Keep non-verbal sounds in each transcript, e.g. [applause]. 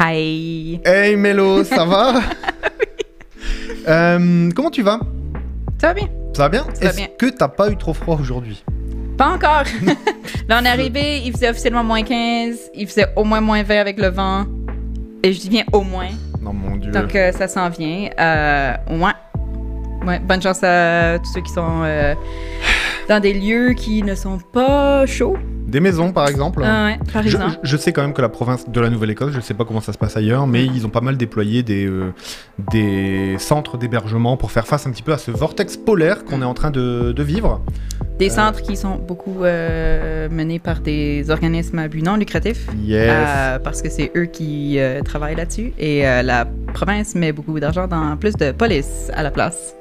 Hi. Hey Mélo, ça va? [laughs] Euh, Comment tu vas? Ça va bien? Ça va bien? Est-ce que t'as pas eu trop froid aujourd'hui? Pas encore. [laughs] Là, on est arrivé, il faisait officiellement moins 15, il faisait au moins moins 20 avec le vent. Et je dis bien au moins. Non mon dieu. Donc, euh, ça s'en vient. Euh, ouais. Ouais, bonne chance à tous ceux qui sont dans des lieux qui ne sont pas chauds. Des maisons par exemple Ah ouais, par Je, exemple. je sais quand même que la province de la Nouvelle-Écosse, je sais pas comment ça se passe ailleurs, mais ils ont pas mal déployé des, euh, des centres d'hébergement pour faire face un petit peu à ce vortex polaire qu'on est en train de, de vivre. Des centres qui sont beaucoup euh, menés par des organismes à but non lucratif. Yes. Euh, parce que c'est eux qui euh, travaillent là-dessus. Et euh, la province met beaucoup d'argent dans plus de police à la place.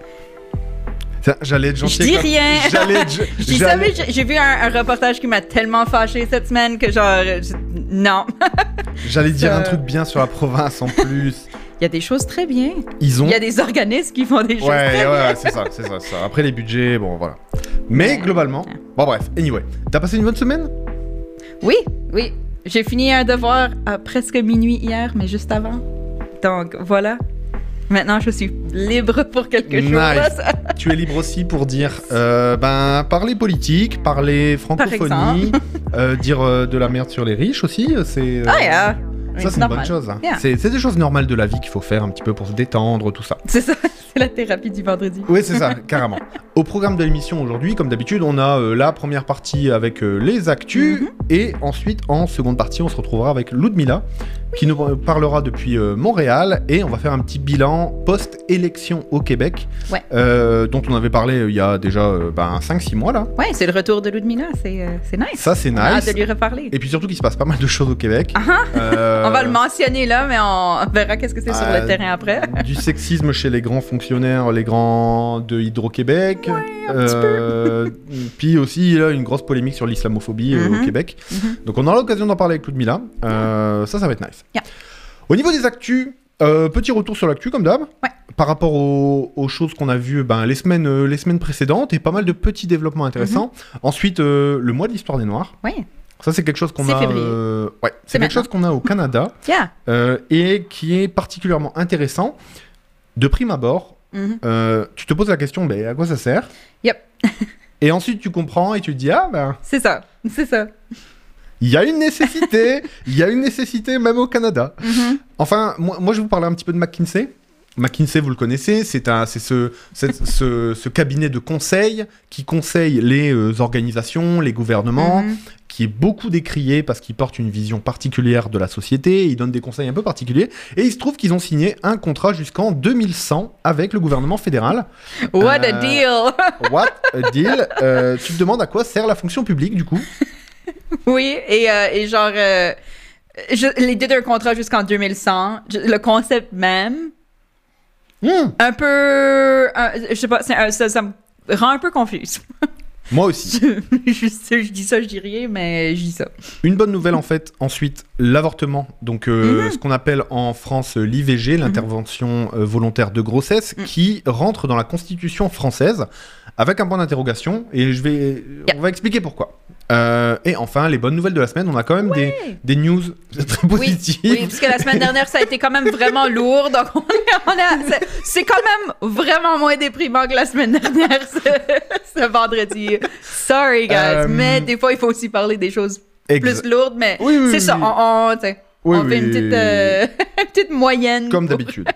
J'allais être gentil. Je dis la- rien. J'allais [laughs] j'ai vu un, un reportage qui m'a tellement fâché cette semaine que genre, je- non. [laughs] J'allais dire un truc bien sur la province en plus. [laughs] Il y a des choses très bien. Ils ont Il y a des organismes qui font des choses Ouais, très ouais, bien. ouais, c'est ça, c'est ça, ça. Après les budgets, bon voilà. Mais Ouais. globalement, Ouais. bon bref, anyway. T'as passé une bonne semaine? Oui, oui. J'ai fini un devoir à presque minuit hier, mais juste avant. Donc voilà. Maintenant, je suis libre pour quelque chose. Nice. Tu es libre aussi pour dire, euh, ben, parler politique, parler francophonie, euh, dire euh, de la merde sur les riches aussi. C'est Ah, yeah. Ça, c'est une bonne chose. Yeah. C'est des choses normales de la vie qu'il faut faire un petit peu pour se détendre, tout ça. C'est ça, [laughs] c'est la thérapie du vendredi. Oui, c'est ça, carrément. Au programme de l'émission aujourd'hui, comme d'habitude, on a euh, la première partie avec euh, les actus Mhm. et ensuite, en seconde partie, on se retrouvera avec Ludmilla qui nous parlera depuis euh, Montréal et on va faire un petit bilan post-élection au Québec Ouais. dont on avait parlé il y a déjà euh, ben, 5-6 mois là. Ouais, c'est le retour de Ludmilla, c'est c'est nice. Ça, c'est On a hâte nice. de lui reparler. Et puis surtout qu'il se passe pas mal de choses au Québec. Ah ah, [laughs] On va le mentionner là, mais on verra qu'est-ce que c'est sur le terrain après. du sexisme chez les grands fonctionnaires, les grands de Hydro-Québec. Euh, puis aussi, là, une grosse polémique sur l'islamophobie euh, au Mhm. Québec. Mhm. Donc on aura l'occasion d'en parler avec Ludmilla. Euh, ça, ça va être nice. Yeah. Au niveau des actus, euh, petit retour sur l'actu comme d'hab. Ouais. Par rapport aux, aux choses qu'on a vues ben, les, semaines, euh, les semaines précédentes et pas mal de petits développements intéressants. Mhm. Ensuite, euh, le mois de l'histoire des Noirs. Ouais, Ça, c'est quelque chose qu'on C'est a. février. euh, ouais, c'est chose qu'on a au Canada [laughs] yeah. euh, et qui est particulièrement intéressant. De prime abord, Mhm. euh, tu te poses la question, ben, à quoi ça sert Yep. [laughs] Et ensuite, tu comprends et tu te dis, ah ben, C'est ça, c'est ça. il y a une nécessité, il y a une nécessité même au Canada. Mhm. Enfin, moi, moi, je vais vous parler un petit peu de McKinsey. McKinsey, vous le connaissez, c'est un, c'est ce, ce, ce cabinet de conseil qui conseille les euh, organisations, les gouvernements, Mhm. Qui est beaucoup décrié parce qu'il porte une vision particulière de la société, il donne des conseils un peu particuliers, et il se trouve qu'ils ont signé un contrat jusqu'en 2100 avec le gouvernement fédéral. What Euh, a deal! [laughs] What a deal Euh, Tu te demandes à quoi sert la fonction publique du coup? [laughs] Oui, et, euh, et genre, euh, l'idée d'un contrat jusqu'en 2100, je- le concept même, Hmm, un peu. un- je sais pas, ça me rend un peu confuse. [laughs] Moi aussi. je, [laughs] je- je dis ça, je dis rien, mais je dis ça. Une bonne nouvelle en fait, ensuite, l'avortement, donc euh, Mhm. ce qu'on appelle en France euh, l'IVG, l'intervention euh, volontaire de grossesse, Mhm. qui rentre dans la Constitution française avec un point d'interrogation, et je vais, Yeah. on va expliquer pourquoi. Euh, et enfin, les bonnes nouvelles de la semaine, on a quand même des, des news très Oui, positives. oui, parce que la semaine dernière, ça a été quand même vraiment lourd. Donc, on est, on a- c'est- c'est quand même vraiment moins déprimant que la semaine dernière, ce, ce vendredi. Sorry, guys. Euh, Mais des fois, il faut aussi parler des choses Plus lourdes. Mais Oui, oui, c'est oui, ça. On, fait une petite, euh, [laughs] une petite moyenne. Comme pour- d'habitude.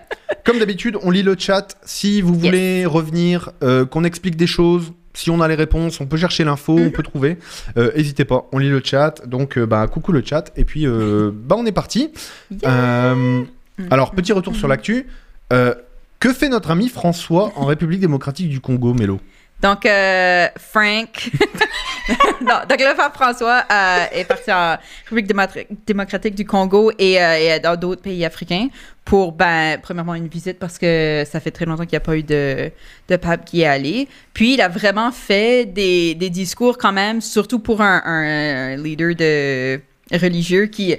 Comme d'habitude, on lit le chat. Si vous Yes. voulez revenir, euh, qu'on explique des choses, si on a les réponses, on peut chercher l'info, Mhm. on peut trouver. Euh, N'hésitez pas, on lit le chat. Donc, bah, coucou le chat. Et puis, bah, on est parti. Yeah. Euh, Mhm. alors, petit retour sur l'actu. Euh, que fait notre ami François en République démocratique du Congo, Mélo? Donc, euh, Frank. [laughs] non, donc, le frère François euh, est parti en République démocra- démocratique du Congo et, euh, et dans d'autres pays africains pour, ben, premièrement, une visite parce que ça fait très longtemps qu'il n'y a pas eu de, de pape qui est allé. Puis, il a vraiment fait des, des discours quand même, surtout pour un, un leader de religieux qui.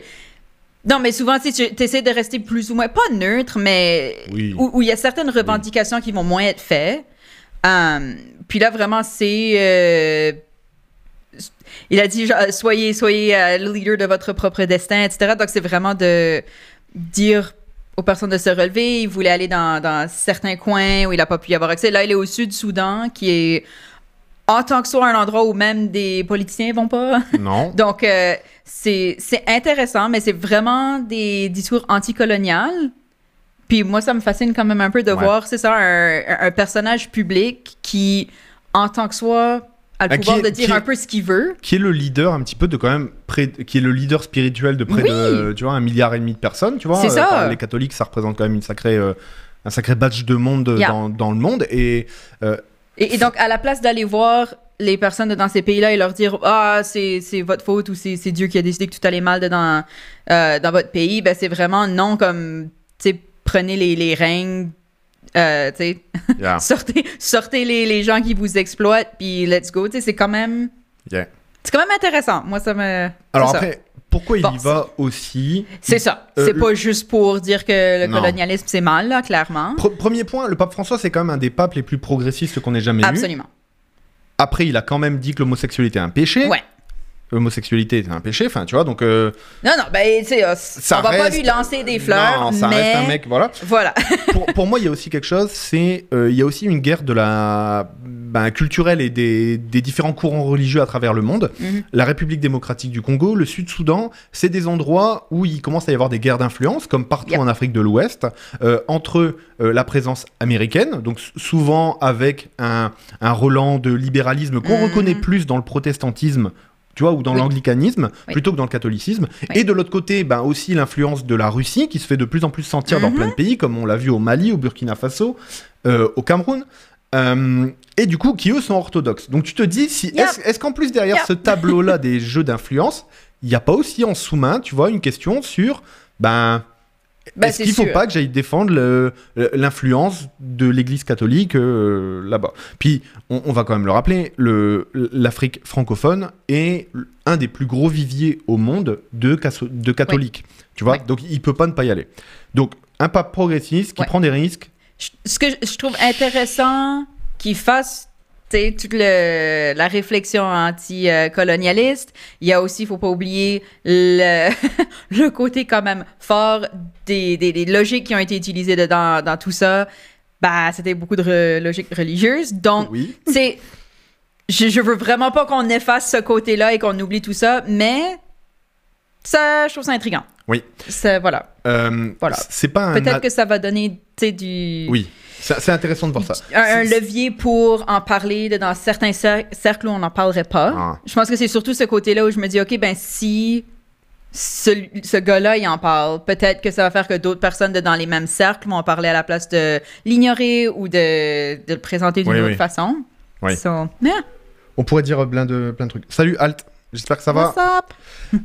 Non, mais souvent, tu essaies de rester plus ou moins, pas neutre, mais Oui. où où il y a certaines revendications qui vont moins être faites. Um, puis là, vraiment, c'est. euh, il a dit soyez, soyez euh, le leader de votre propre destin, etc. Donc, c'est vraiment de dire aux personnes de se relever. Il voulait aller dans, dans certains coins où il n'a pas pu y avoir accès. Là, il est au sud-Soudan, qui est en tant que soit un endroit où même des politiciens vont pas. [laughs] Non. Donc, euh, c'est c'est intéressant, mais c'est vraiment des discours anticoloniales. Puis moi, ça me fascine quand même un peu de Ouais. voir, c'est ça, un, un- personnage public qui, en tant que soi, a le Ah, qui pouvoir est- de dire est- un peu ce qu'il veut. Qui est le leader un petit peu de quand même près, qui est le leader spirituel de près Oui. de, tu vois, un milliard et demi de personnes, tu vois. C'est ça. par- les catholiques, ça représente quand même une sacrée, euh, un sacré badge de monde Yeah. dans, dans le monde. Et euh, Et, et donc, à la place d'aller voir les personnes dans ces pays-là et leur dire Ah, c'est c'est votre faute ou c'est Dieu qui a décidé que tout allait mal euh, dans votre pays, ben c'est vraiment non, comme, prenez les, les règnes, euh, yeah, [laughs] sortez, sortez les, les gens qui vous exploitent, puis let's go, c'est quand même. yeah. C'est quand même intéressant. Moi, ça me. Alors ça. après, pourquoi il Bon, y va aussi? C'est ça. Euh, c'est le- pas juste pour dire que le Non. colonialisme, c'est mal, là, clairement. Pre- Premier point, le pape François, c'est quand même un des papes les plus progressistes qu'on ait jamais eu. Absolument. Après, il a quand même dit que l'homosexualité est un péché. Ouais. L'homosexualité est un péché, enfin, tu vois, donc euh, Non, non, ben, tu sais, euh, Ça on va pas lui lancer des fleurs, non, ça mais. reste un mec, voilà. Voilà. [laughs] pour, pour moi, il y a aussi quelque chose, c'est euh, il y a aussi une guerre de la ben, culturelle et des, des différents courants religieux à travers le monde. Mhm. La République démocratique du Congo, le Sud-Soudan, c'est des endroits où il commence à y avoir des guerres d'influence, comme partout Yep. en Afrique de l'Ouest, euh, entre la présence américaine, donc souvent avec un, un relan de libéralisme qu'on Mhm. reconnaît plus dans le protestantisme. Tu vois, ou dans Oui. l'anglicanisme, Oui. plutôt que dans le catholicisme. Oui. Et de l'autre côté, ben, aussi l'influence de la Russie, qui se fait de plus en plus sentir dans Mhm. plein de pays, comme on l'a vu au Mali, au Burkina Faso, euh, au Cameroun. Euh, et du coup, qui eux sont orthodoxes. Donc tu te dis, si, Yep. est-ce qu'en plus derrière Yep. ce tableau-là des jeux d'influence, il n'y a pas aussi en sous-main, tu vois, une question sur, ben, Ben, est-ce qu'il faut sûr. pas que j'aille défendre l'influence de l'Église catholique euh, là-bas? Puis, on, on va quand même le rappeler, le- l'Afrique francophone est un des plus gros viviers au monde de, catholiques. Tu vois? Ouais. Donc, il peut pas ne pas y aller. Donc, un pape progressiste qui Ouais. prend des risques. Ce que je- trouve intéressant qu'il fasse sais, toute le- la réflexion anti-colonialiste, il y a aussi, il faut pas oublier, le, [laughs] le côté quand même fort des, des- des logiques qui ont été utilisées dedans, dans tout ça. Bah, c'était beaucoup de re- logiques religieuses. Donc, Oui. je, je veux vraiment pas qu'on efface ce côté-là et qu'on oublie tout ça, mais ça, je trouve ça intriguant. Oui. Ça, voilà. Euh, Voilà. C'est pas. Peut-être que ça va donner, tu sais, du... Oui. C'est intéressant de voir ça. un, levier pour en parler de- dans certains cer- cercles où on n'en parlerait pas. Ah. Je pense que c'est surtout ce côté-là où je me dis, OK, ben si ce, ce gars-là, il en parle, peut-être que ça va faire que d'autres personnes de dans les mêmes cercles vont en parler à la place de l'ignorer ou de, de le présenter d'une Oui, autre oui. façon. Oui. So, yeah, On pourrait dire plein de, plein de trucs. Salut, Alt. J'espère que ça va. [laughs]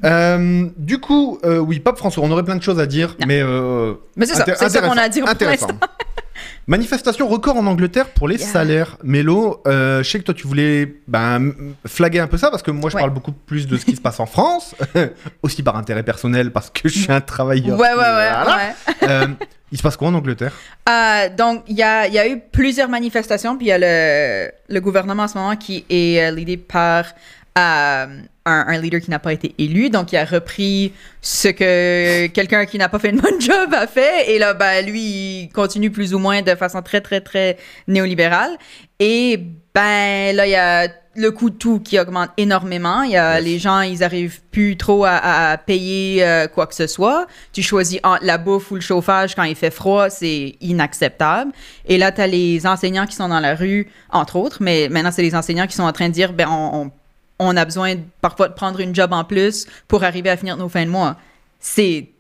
Euh, du coup, euh, oui, Pape François, on aurait plein de choses à dire, Non. mais. euh, Mais c'est ça, c'est ça qu'on a à dire pour l'instant. [laughs] [laughs] Manifestation record en Angleterre pour les Yeah. salaires. Mélo, euh, je sais que toi tu voulais ben, flaguer un peu ça parce que moi je Ouais. parle beaucoup plus de ce qui se passe en France, [laughs] aussi par intérêt personnel parce que je suis un travailleur. Ouais, ouais, ouais. Voilà. ouais. Euh, il se passe quoi en Angleterre? Euh, donc, il y a, il y a eu plusieurs manifestations, puis il y a le, le gouvernement en ce moment qui est leadé par euh, un, un leader qui n'a pas été élu. Donc, il a repris ce que quelqu'un qui n'a pas fait une bonne job a fait. Et là, ben, lui, il continue plus ou moins de façon très, très, très néolibérale. Et ben, là, il y a le coût de tout qui augmente énormément. Il y a Yes. les gens, ils arrivent plus trop à, à- à payer euh, quoi que ce soit. Tu choisis entre la bouffe ou le chauffage quand il fait froid, c'est inacceptable. Et là, tu as les enseignants qui sont dans la rue, entre autres, mais maintenant, c'est les enseignants qui sont en train de dire, ben, on, on- on a besoin parfois de prendre une job en plus pour arriver à finir nos fins de mois. C'est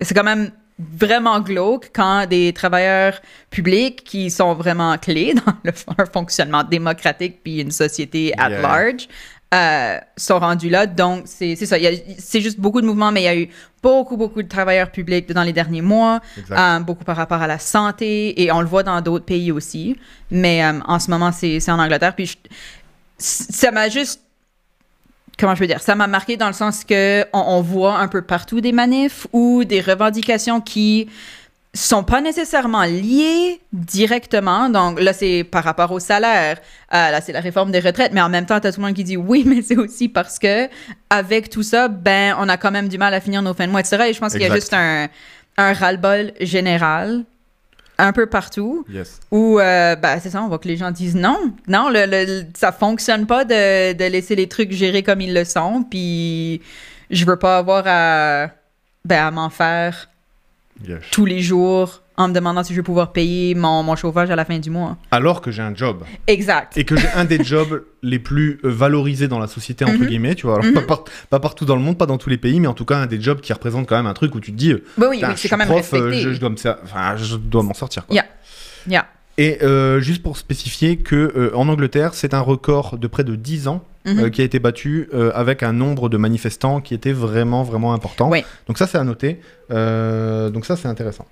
c'est quand même vraiment glauque quand des travailleurs publics qui sont vraiment clés dans le un fonctionnement démocratique puis une société at Yeah. large euh, sont rendus là. Donc, c'est c'est ça. C'est juste beaucoup de mouvements, mais il y a eu beaucoup, beaucoup de travailleurs publics dans les derniers mois, euh, beaucoup par rapport à la santé, et on le voit dans d'autres pays aussi. Mais euh, en ce moment, c'est c'est en Angleterre. Puis je- ça m'a juste comment je peux dire, ça m'a marqué dans le sens que on, on voit un peu partout des manifs ou des revendications qui sont pas nécessairement liées directement. Donc là, c'est par rapport au salaire. Euh, là, c'est la réforme des retraites. Mais en même temps, t'as tout le monde qui dit oui, [laughs] mais c'est aussi parce que avec tout ça, ben, on a quand même du mal à finir nos fins de mois, etc. Et je pense qu'il y a juste un un ras-le-bol général un peu partout Yes. où euh, ben, c'est ça, on voit que les gens disent non, non, le, le- ça fonctionne pas de, de laisser les trucs gérer comme ils le sont, puis je veux pas avoir à, ben, à m'en faire Yes. tous les jours en me demandant si je vais pouvoir payer mon, mon chauffage à la fin du mois. Alors que j'ai un job. Exact. Et que j'ai un des [laughs] jobs les plus euh, valorisés dans la société, entre Mhm. guillemets, tu vois. Alors, Mhm. pas, par- pas partout dans le monde, pas dans tous les pays, mais en tout cas, un des jobs qui représente quand même un truc où tu te dis, euh, Ben oui, c'est quand même prof, euh, respecté. je, je dois enfin, m'en sortir. Quoi. Yeah. Yeah. Et euh, juste pour spécifier que euh, en Angleterre, c'est un record de près de 10 ans Mhm. euh, qui a été battu avec un nombre de manifestants qui était vraiment vraiment important. Oui. Donc ça c'est à noter. Donc ça c'est intéressant.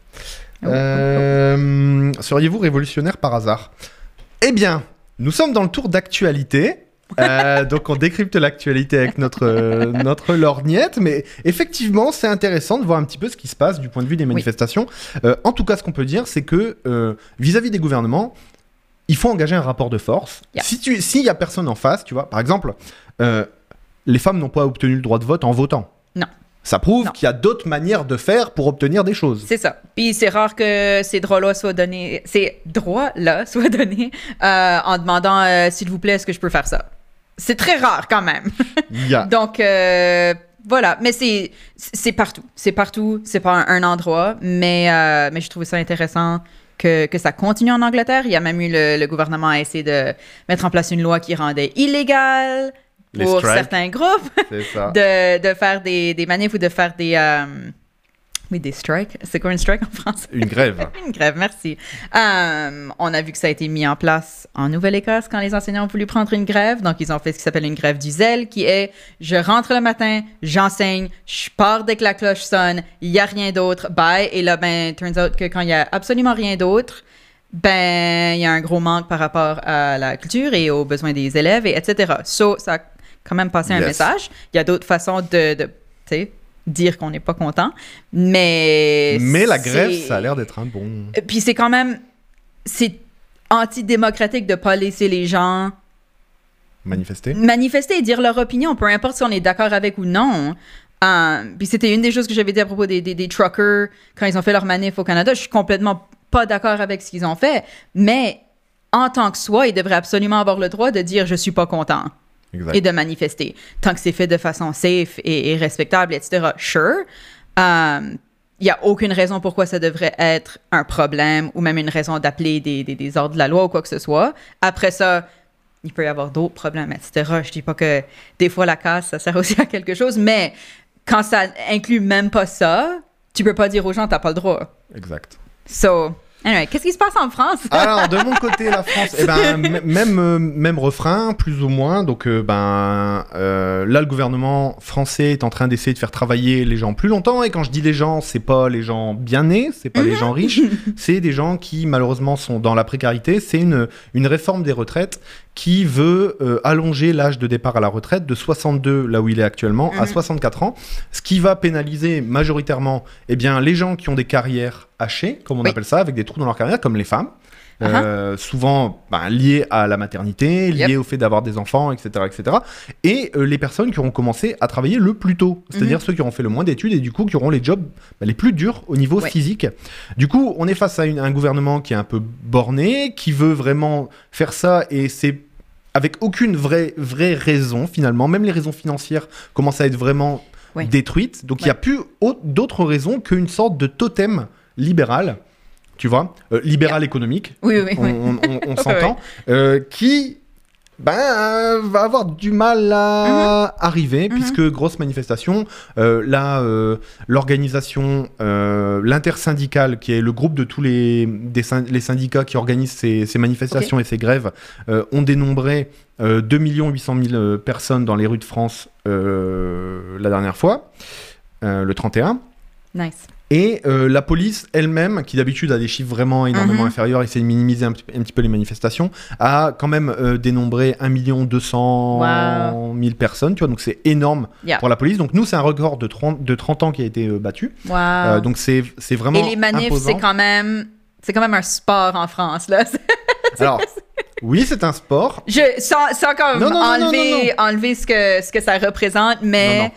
Euh, Seriez-vous révolutionnaire par hasard? Eh bien, nous sommes dans le tour d'actualité. [laughs] Euh, donc on décrypte l'actualité avec notre, euh, notre lorgnette, mais effectivement c'est intéressant de voir un petit peu ce qui se passe du point de vue des manifestations. Euh, en tout cas, ce qu'on peut dire, c'est que vis-à-vis des gouvernements, il faut engager un rapport de force. Yeah. Si tu, s'il y a personne en face, tu vois, par exemple, les femmes n'ont pas obtenu le droit de vote en votant. Ça prouve qu'il y a d'autres manières de faire pour obtenir des choses. C'est ça. Puis c'est rare que ces droits-là soient donnés, ces droits-là [laughs] soient donnés euh, en demandant euh, s'il vous plaît, est-ce que je peux faire ça. C'est très rare quand même. Il y a Donc euh, voilà, mais c'est c'est partout, c'est partout, c'est pas un, un endroit, mais euh, mais je trouvais ça intéressant que, que ça continue en Angleterre. Il y a même eu le, le gouvernement a essayé de mettre en place une loi qui rendait illégal Les pour strikes. certains groupes [laughs] ça. de, de faire des, des manifs ou de faire des euh, oui des strikes. C'est quoi une strike en français? Une grève. [laughs] Une grève, merci. Euh, on a vu que ça a été mis en place en Nouvelle-Écosse quand les enseignants ont voulu prendre une grève. Donc, ils ont fait ce qui s'appelle une grève du zèle, qui est je rentre le matin, j'enseigne, je pars dès que la cloche sonne, il n'y a rien d'autre, bye. Et là, ben, turns out que quand il n'y a absolument rien d'autre, ben, il y a un gros manque par rapport à la culture et aux besoins des élèves, et etc. So, ça quand même passé un Yes. message. Il y a d'autres façons de, dire qu'on n'est pas content, mais... Mais la grève, ça a l'air d'être un bon. euh, puis c'est quand même. C'est antidémocratique de pas laisser les gens Manifester. manifester et dire leur opinion, peu importe si on est d'accord avec ou non. Euh, puis c'était une des choses que j'avais dit à propos des, des, des truckers quand ils ont fait leur manif au Canada. Je suis complètement pas d'accord avec ce qu'ils ont fait, mais en tant que soi, ils devraient absolument avoir le droit de dire je suis pas content Exact. et de manifester. Tant que c'est fait de façon safe et, et respectable, etc. Sure. Il n'y a aucune raison pourquoi ça devrait être un problème ou même une raison d'appeler des, des, des ordres de la loi ou quoi que ce soit. Après ça, il peut y avoir d'autres problèmes, etc. Je dis pas que des fois la casse, ça sert aussi à quelque chose, mais quand ça inclut même pas ça, tu peux pas dire aux gens t'as pas le droit. Exact. So, anyway, qu'est-ce qui se passe en France? Alors, de mon côté, la France, eh ben, [laughs] même, euh, même refrain, plus ou moins. Donc, euh, ben, euh, là, le gouvernement français est en train d'essayer de faire travailler les gens plus longtemps. Et quand je dis les gens, c'est pas les gens bien nés, c'est pas les gens riches, [laughs] c'est des gens qui, malheureusement, sont dans la précarité. C'est une, une réforme des retraites qui veut euh, allonger l'âge de départ à la retraite de 62, là où il est actuellement, à Mhm. 64 ans. Ce qui va pénaliser majoritairement eh bien, les gens qui ont des carrières hachées, comme on Oui. appelle ça, avec des trous dans leur carrière, comme les femmes. Euh, souvent ben, liées à la maternité, liées Yep. au fait d'avoir des enfants, etc. etc. Et euh, les personnes qui auront commencé à travailler le plus tôt, c'est-à-dire ceux qui auront fait le moins d'études et du coup qui auront les jobs ben, les plus durs au niveau Ouais. physique. Du coup, on est face à une- un gouvernement qui est un peu borné, qui veut vraiment faire ça et c'est avec aucune vraie, vraie raison finalement. Même les raisons financières commencent à être vraiment Ouais. détruites. Donc il n'y a plus au- d'autres raisons qu'une sorte de totem libéral, tu vois, euh, libéral économique, Oui, oui, on, oui. on- on- on [laughs] s'entend, euh, qui ben, euh, va avoir du mal à arriver, Mhm. puisque grosse manifestation, euh, là, euh, l'organisation, euh, l'intersyndicale, qui est le groupe de tous les, des les syndicats qui organisent ces, ces manifestations et ces grèves, ont dénombré euh, 2 800 000 euh, personnes dans les rues de France la dernière fois, le 31. Nice. Et euh, la police elle-même, qui d'habitude a des chiffres vraiment énormément Mhm. inférieurs, essaie de minimiser un, petit- un petit peu les manifestations, a quand même euh, dénombré 1 200 000 personnes, tu vois, donc c'est énorme Yeah. pour la police. Donc nous, c'est un record de 30, de 30 ans qui a été euh, battu. Wow. Euh, donc c'est vraiment Et les manifs, c'est quand même. C'est quand même un sport en France, là. [laughs] Alors, [laughs] oui, c'est un sport. Je, sans, sans comme non, non, enlever, non, enlever ce, que, ce que ça représente, mais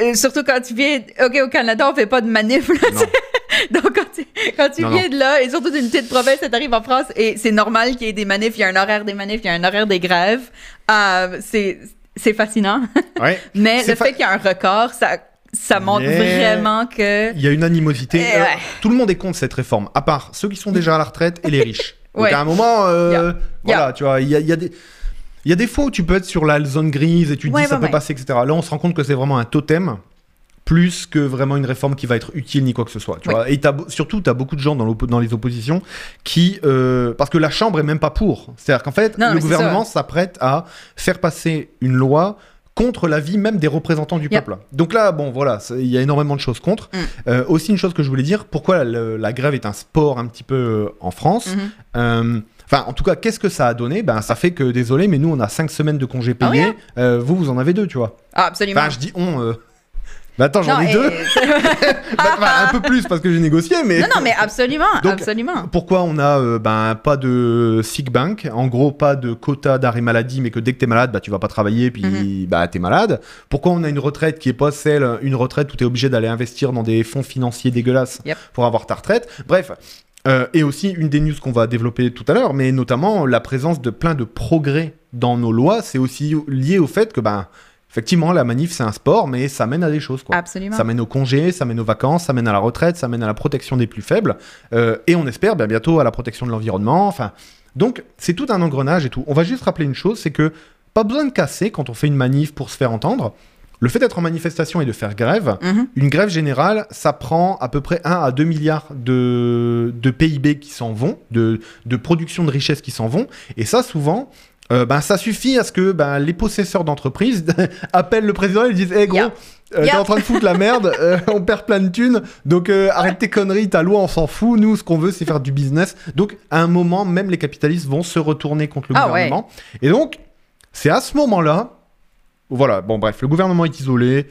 Euh, surtout quand tu viens. OK, au Canada, on fait pas de manif, là. [laughs] Donc, quand tu, quand tu Non, viens de là, et surtout d'une petite province, tu arrives en France, et c'est normal qu'il y ait des manifs, il y a un horaire des manifs, il y a un horaire des grèves. Euh, c'est c'est fascinant. [laughs] Ouais. Mais le fa- fait qu'il y a un record, ça, ça montre Mais- vraiment que... Il y a une animosité. Eh Euh, tout le monde est contre cette réforme, à part ceux qui sont déjà à la retraite et les riches. [laughs] Donc à un moment, euh, Yeah. voilà, tu vois, il y a, il y a des. Il y a des fois où tu peux être sur la zone grise et tu te Ouais, dis ça peut ouais. passer, etc. Là, on se rend compte que c'est vraiment un totem plus que vraiment une réforme qui va être utile ni quoi que ce soit. Tu Oui. vois et surtout, tu as beaucoup de gens dans, les oppositions qui... euh, parce que la Chambre est même pas pour. C'est-à-dire qu'en fait, Non, le gouvernement s'apprête à faire passer une loi contre l'avis même des représentants du Yep. peuple. Donc là, bon, voilà, il y a énormément de choses contre. Mm. Euh, aussi, une chose que je voulais dire, pourquoi le- la grève est un sport un petit peu euh, en France Mhm. euh, Enfin, en tout cas, qu'est-ce que ça a donné? Ben, ça fait que, désolé, mais nous, on a 5 semaines de congés Ah oui, payés. hein? Euh, vous, vous en avez deux, tu vois. Ah, absolument. Enfin, je dis on. euh. Bah, attends, j'en ai et- deux. [laughs] Bah, un peu plus parce que j'ai négocié, mais. non, non, mais absolument, Donc, absolument. Pourquoi on a euh, ben, pas de sick bank? En gros, pas de quota d'arrêt maladie, mais que dès que t'es malade, bah, tu vas pas travailler, puis Mhm. bah, t'es malade. Pourquoi on a une retraite qui est pas celle, une retraite où t'es obligé d'aller investir dans des fonds financiers dégueulasses Yep. pour avoir ta retraite? Bref. Euh, et aussi une des news qu'on va développer tout à l'heure, mais notamment la présence de plein de progrès dans nos lois, c'est aussi lié au fait que, ben, effectivement, la manif c'est un sport, mais ça mène à des choses. Quoi. Absolument. Ça mène aux congés, ça mène aux vacances, ça mène à la retraite, ça mène à la protection des plus faibles, euh, et on espère bien bientôt à la protection de l'environnement. Enfin, donc c'est tout un engrenage et tout. On va juste rappeler une chose, c'est que pas besoin de casser quand on fait une manif pour se faire entendre. Le fait d'être en manifestation et de faire grève, Mhm. une grève générale, ça prend à peu près 1 à 2 milliards de, de PIB qui s'en vont, de, de production de richesses qui s'en vont. Et ça, souvent, euh, ben, ça suffit à ce que ben, les possesseurs d'entreprises [laughs] appellent le président et lui disent Hé gros, Yeah. euh, t'es en train de foutre la merde, [laughs] euh, on perd plein de thunes, donc arrête tes conneries, ta loi, on s'en fout. Nous, ce qu'on veut, c'est faire du business. Donc, à un moment, même les capitalistes vont se retourner contre le Ah gouvernement. Et donc, c'est à ce moment-là, voilà, bon, bref, le gouvernement est isolé.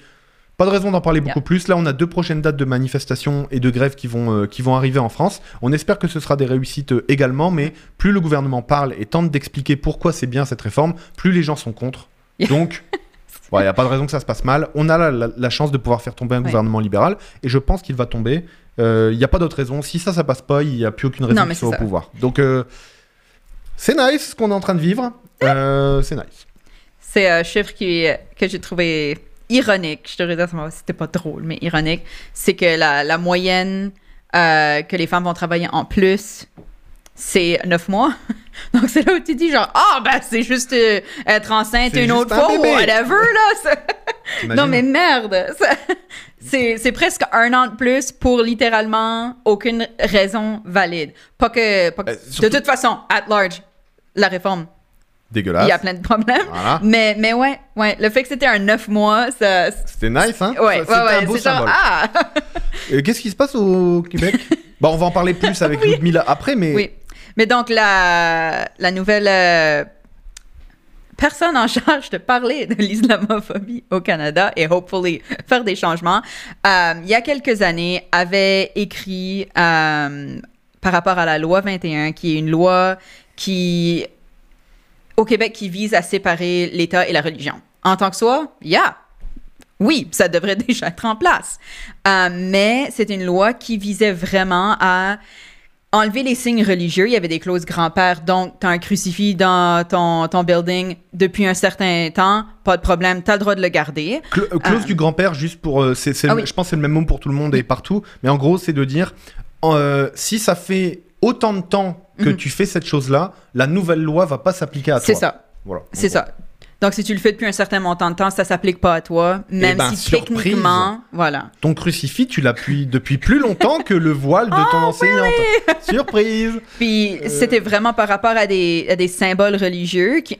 Pas de raison d'en parler beaucoup plus. Là, on a deux prochaines dates de manifestations et de grèves qui vont, euh, qui vont arriver en France. On espère que ce sera des réussites euh, également, mais plus le gouvernement parle et tente d'expliquer pourquoi c'est bien cette réforme, plus les gens sont contre. Yeah. Donc, [laughs] il n'y a pas de raison que ça se passe mal. On a la, la- la chance de pouvoir faire tomber un Ouais. gouvernement libéral et je pense qu'il va tomber. Il n'y a pas d'autre raison. Si ça, ça passe pas, il n'y a plus aucune raison qu'il soit au pouvoir. Donc, euh, c'est nice ce qu'on est en train de vivre. Euh, c'est nice. C'est un chiffre qui, que j'ai trouvé ironique. Je te m'a- c'était pas drôle, mais ironique. C'est que la, la moyenne euh, que les femmes vont travailler en plus, c'est 9 mois. [laughs] Donc c'est là où tu dis genre, ah, ben c'est juste euh, être enceinte une autre un fois ou whatever, là. [laughs] Non, mais merde! [laughs] C'est c'est presque un an de plus pour littéralement aucune raison valide. Pas que. pas que- Euh, surtout- De toute façon, at large, la réforme, Dégueulasse. il y a plein de problèmes. Voilà. Mais, mais ouais, ouais, le fait que c'était un 9 mois, ça. C'était nice, hein Ouais, ouais, un ouais, beau c'est genre, ah! Euh, Qu'est-ce qui se passe au Québec? [laughs] Bon, on va en parler plus avec Ludmilla après, mais Oui. Mais donc, la, la nouvelle euh, personne en [laughs] charge de parler de l'islamophobie au Canada et hopefully faire des changements, euh, il y a quelques années, avait écrit euh, par rapport à la loi 21, qui est une loi qui, au Québec, qui vise à séparer l'État et la religion. En tant que soi, yeah, oui, ça devrait [laughs] déjà être en place. Euh, mais c'est une loi qui visait vraiment à enlever les signes religieux. Il y avait des clauses grand-père, donc tu as un crucifix dans ton, ton building depuis un certain temps, pas de problème, tu as le droit de le garder. Euh, clause Ah. du grand-père, juste pour. euh, Ah oui. Je pense que c'est le même mot pour tout le monde et partout, mais en gros, c'est de dire euh, si ça fait autant de temps que Mhm. tu fais cette chose-là, la nouvelle loi va pas s'appliquer à toi. C'est ça, Voilà. c'est ça. Donc, si tu le fais depuis un certain montant de temps, ça s'appplique pas à toi, même ben, si surprise. techniquement, voilà. Ton crucifix, tu l'appuies depuis plus longtemps que le voile de ton [laughs] enseignante. Surprise Puis Euh. c'était vraiment par rapport à des, à des symboles religieux qui,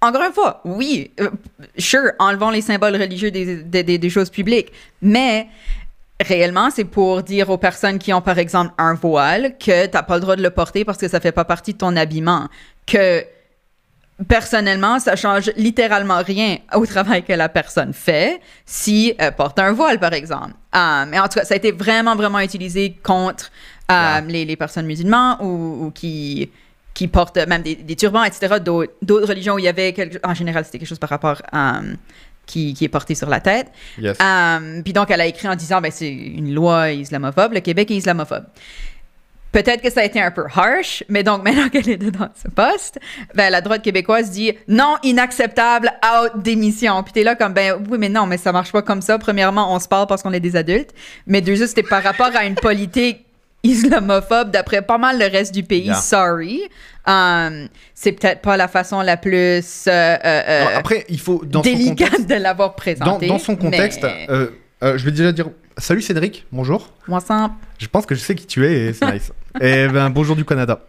encore une fois, oui, euh, sure, enlevons les symboles religieux des, des, des- des choses publiques, mais réellement, c'est pour dire aux personnes qui ont, par exemple, un voile que tu n'as pas le droit de le porter parce que ça fait pas partie de ton habillement. Que personnellement, ça change littéralement rien au travail que la personne fait si elle porte un voile, par exemple. Euh, mais en tout cas, ça a été vraiment, vraiment utilisé contre euh, les, les personnes musulmanes ou, ou qui, qui portent même des, des turbans, etc. D'autres d'autres religions où il y avait, quelque, en général, c'était quelque chose par rapport à euh, qui, qui est porté sur la tête. Yes. Euh, puis donc, elle a écrit en disant, ben, c'est une loi islamophobe, le Québec est islamophobe. Peut-être que ça a été un peu harsh, mais donc [laughs] maintenant qu'elle est dans ce poste, ben, la droite québécoise dit non, inacceptable, out, démission. Puis t'es là comme, ben oui, mais non, mais ça marche pas comme ça. Premièrement, on se parle parce qu'on est des adultes. Mais deuxièmement, c'était par rapport à une [laughs] politique islamophobe d'après pas mal le reste du pays. Yeah. Sorry. Um, c'est peut-être pas la façon la plus euh, euh, euh, après, il faut dans son délicate contexte, de l'avoir dans, présenté. dans son contexte, mais- euh, euh, je vais déjà dire salut Cédric, bonjour. Moi, ça- Je pense que je sais qui tu es et c'est nice. [laughs] et ben bonjour du Canada.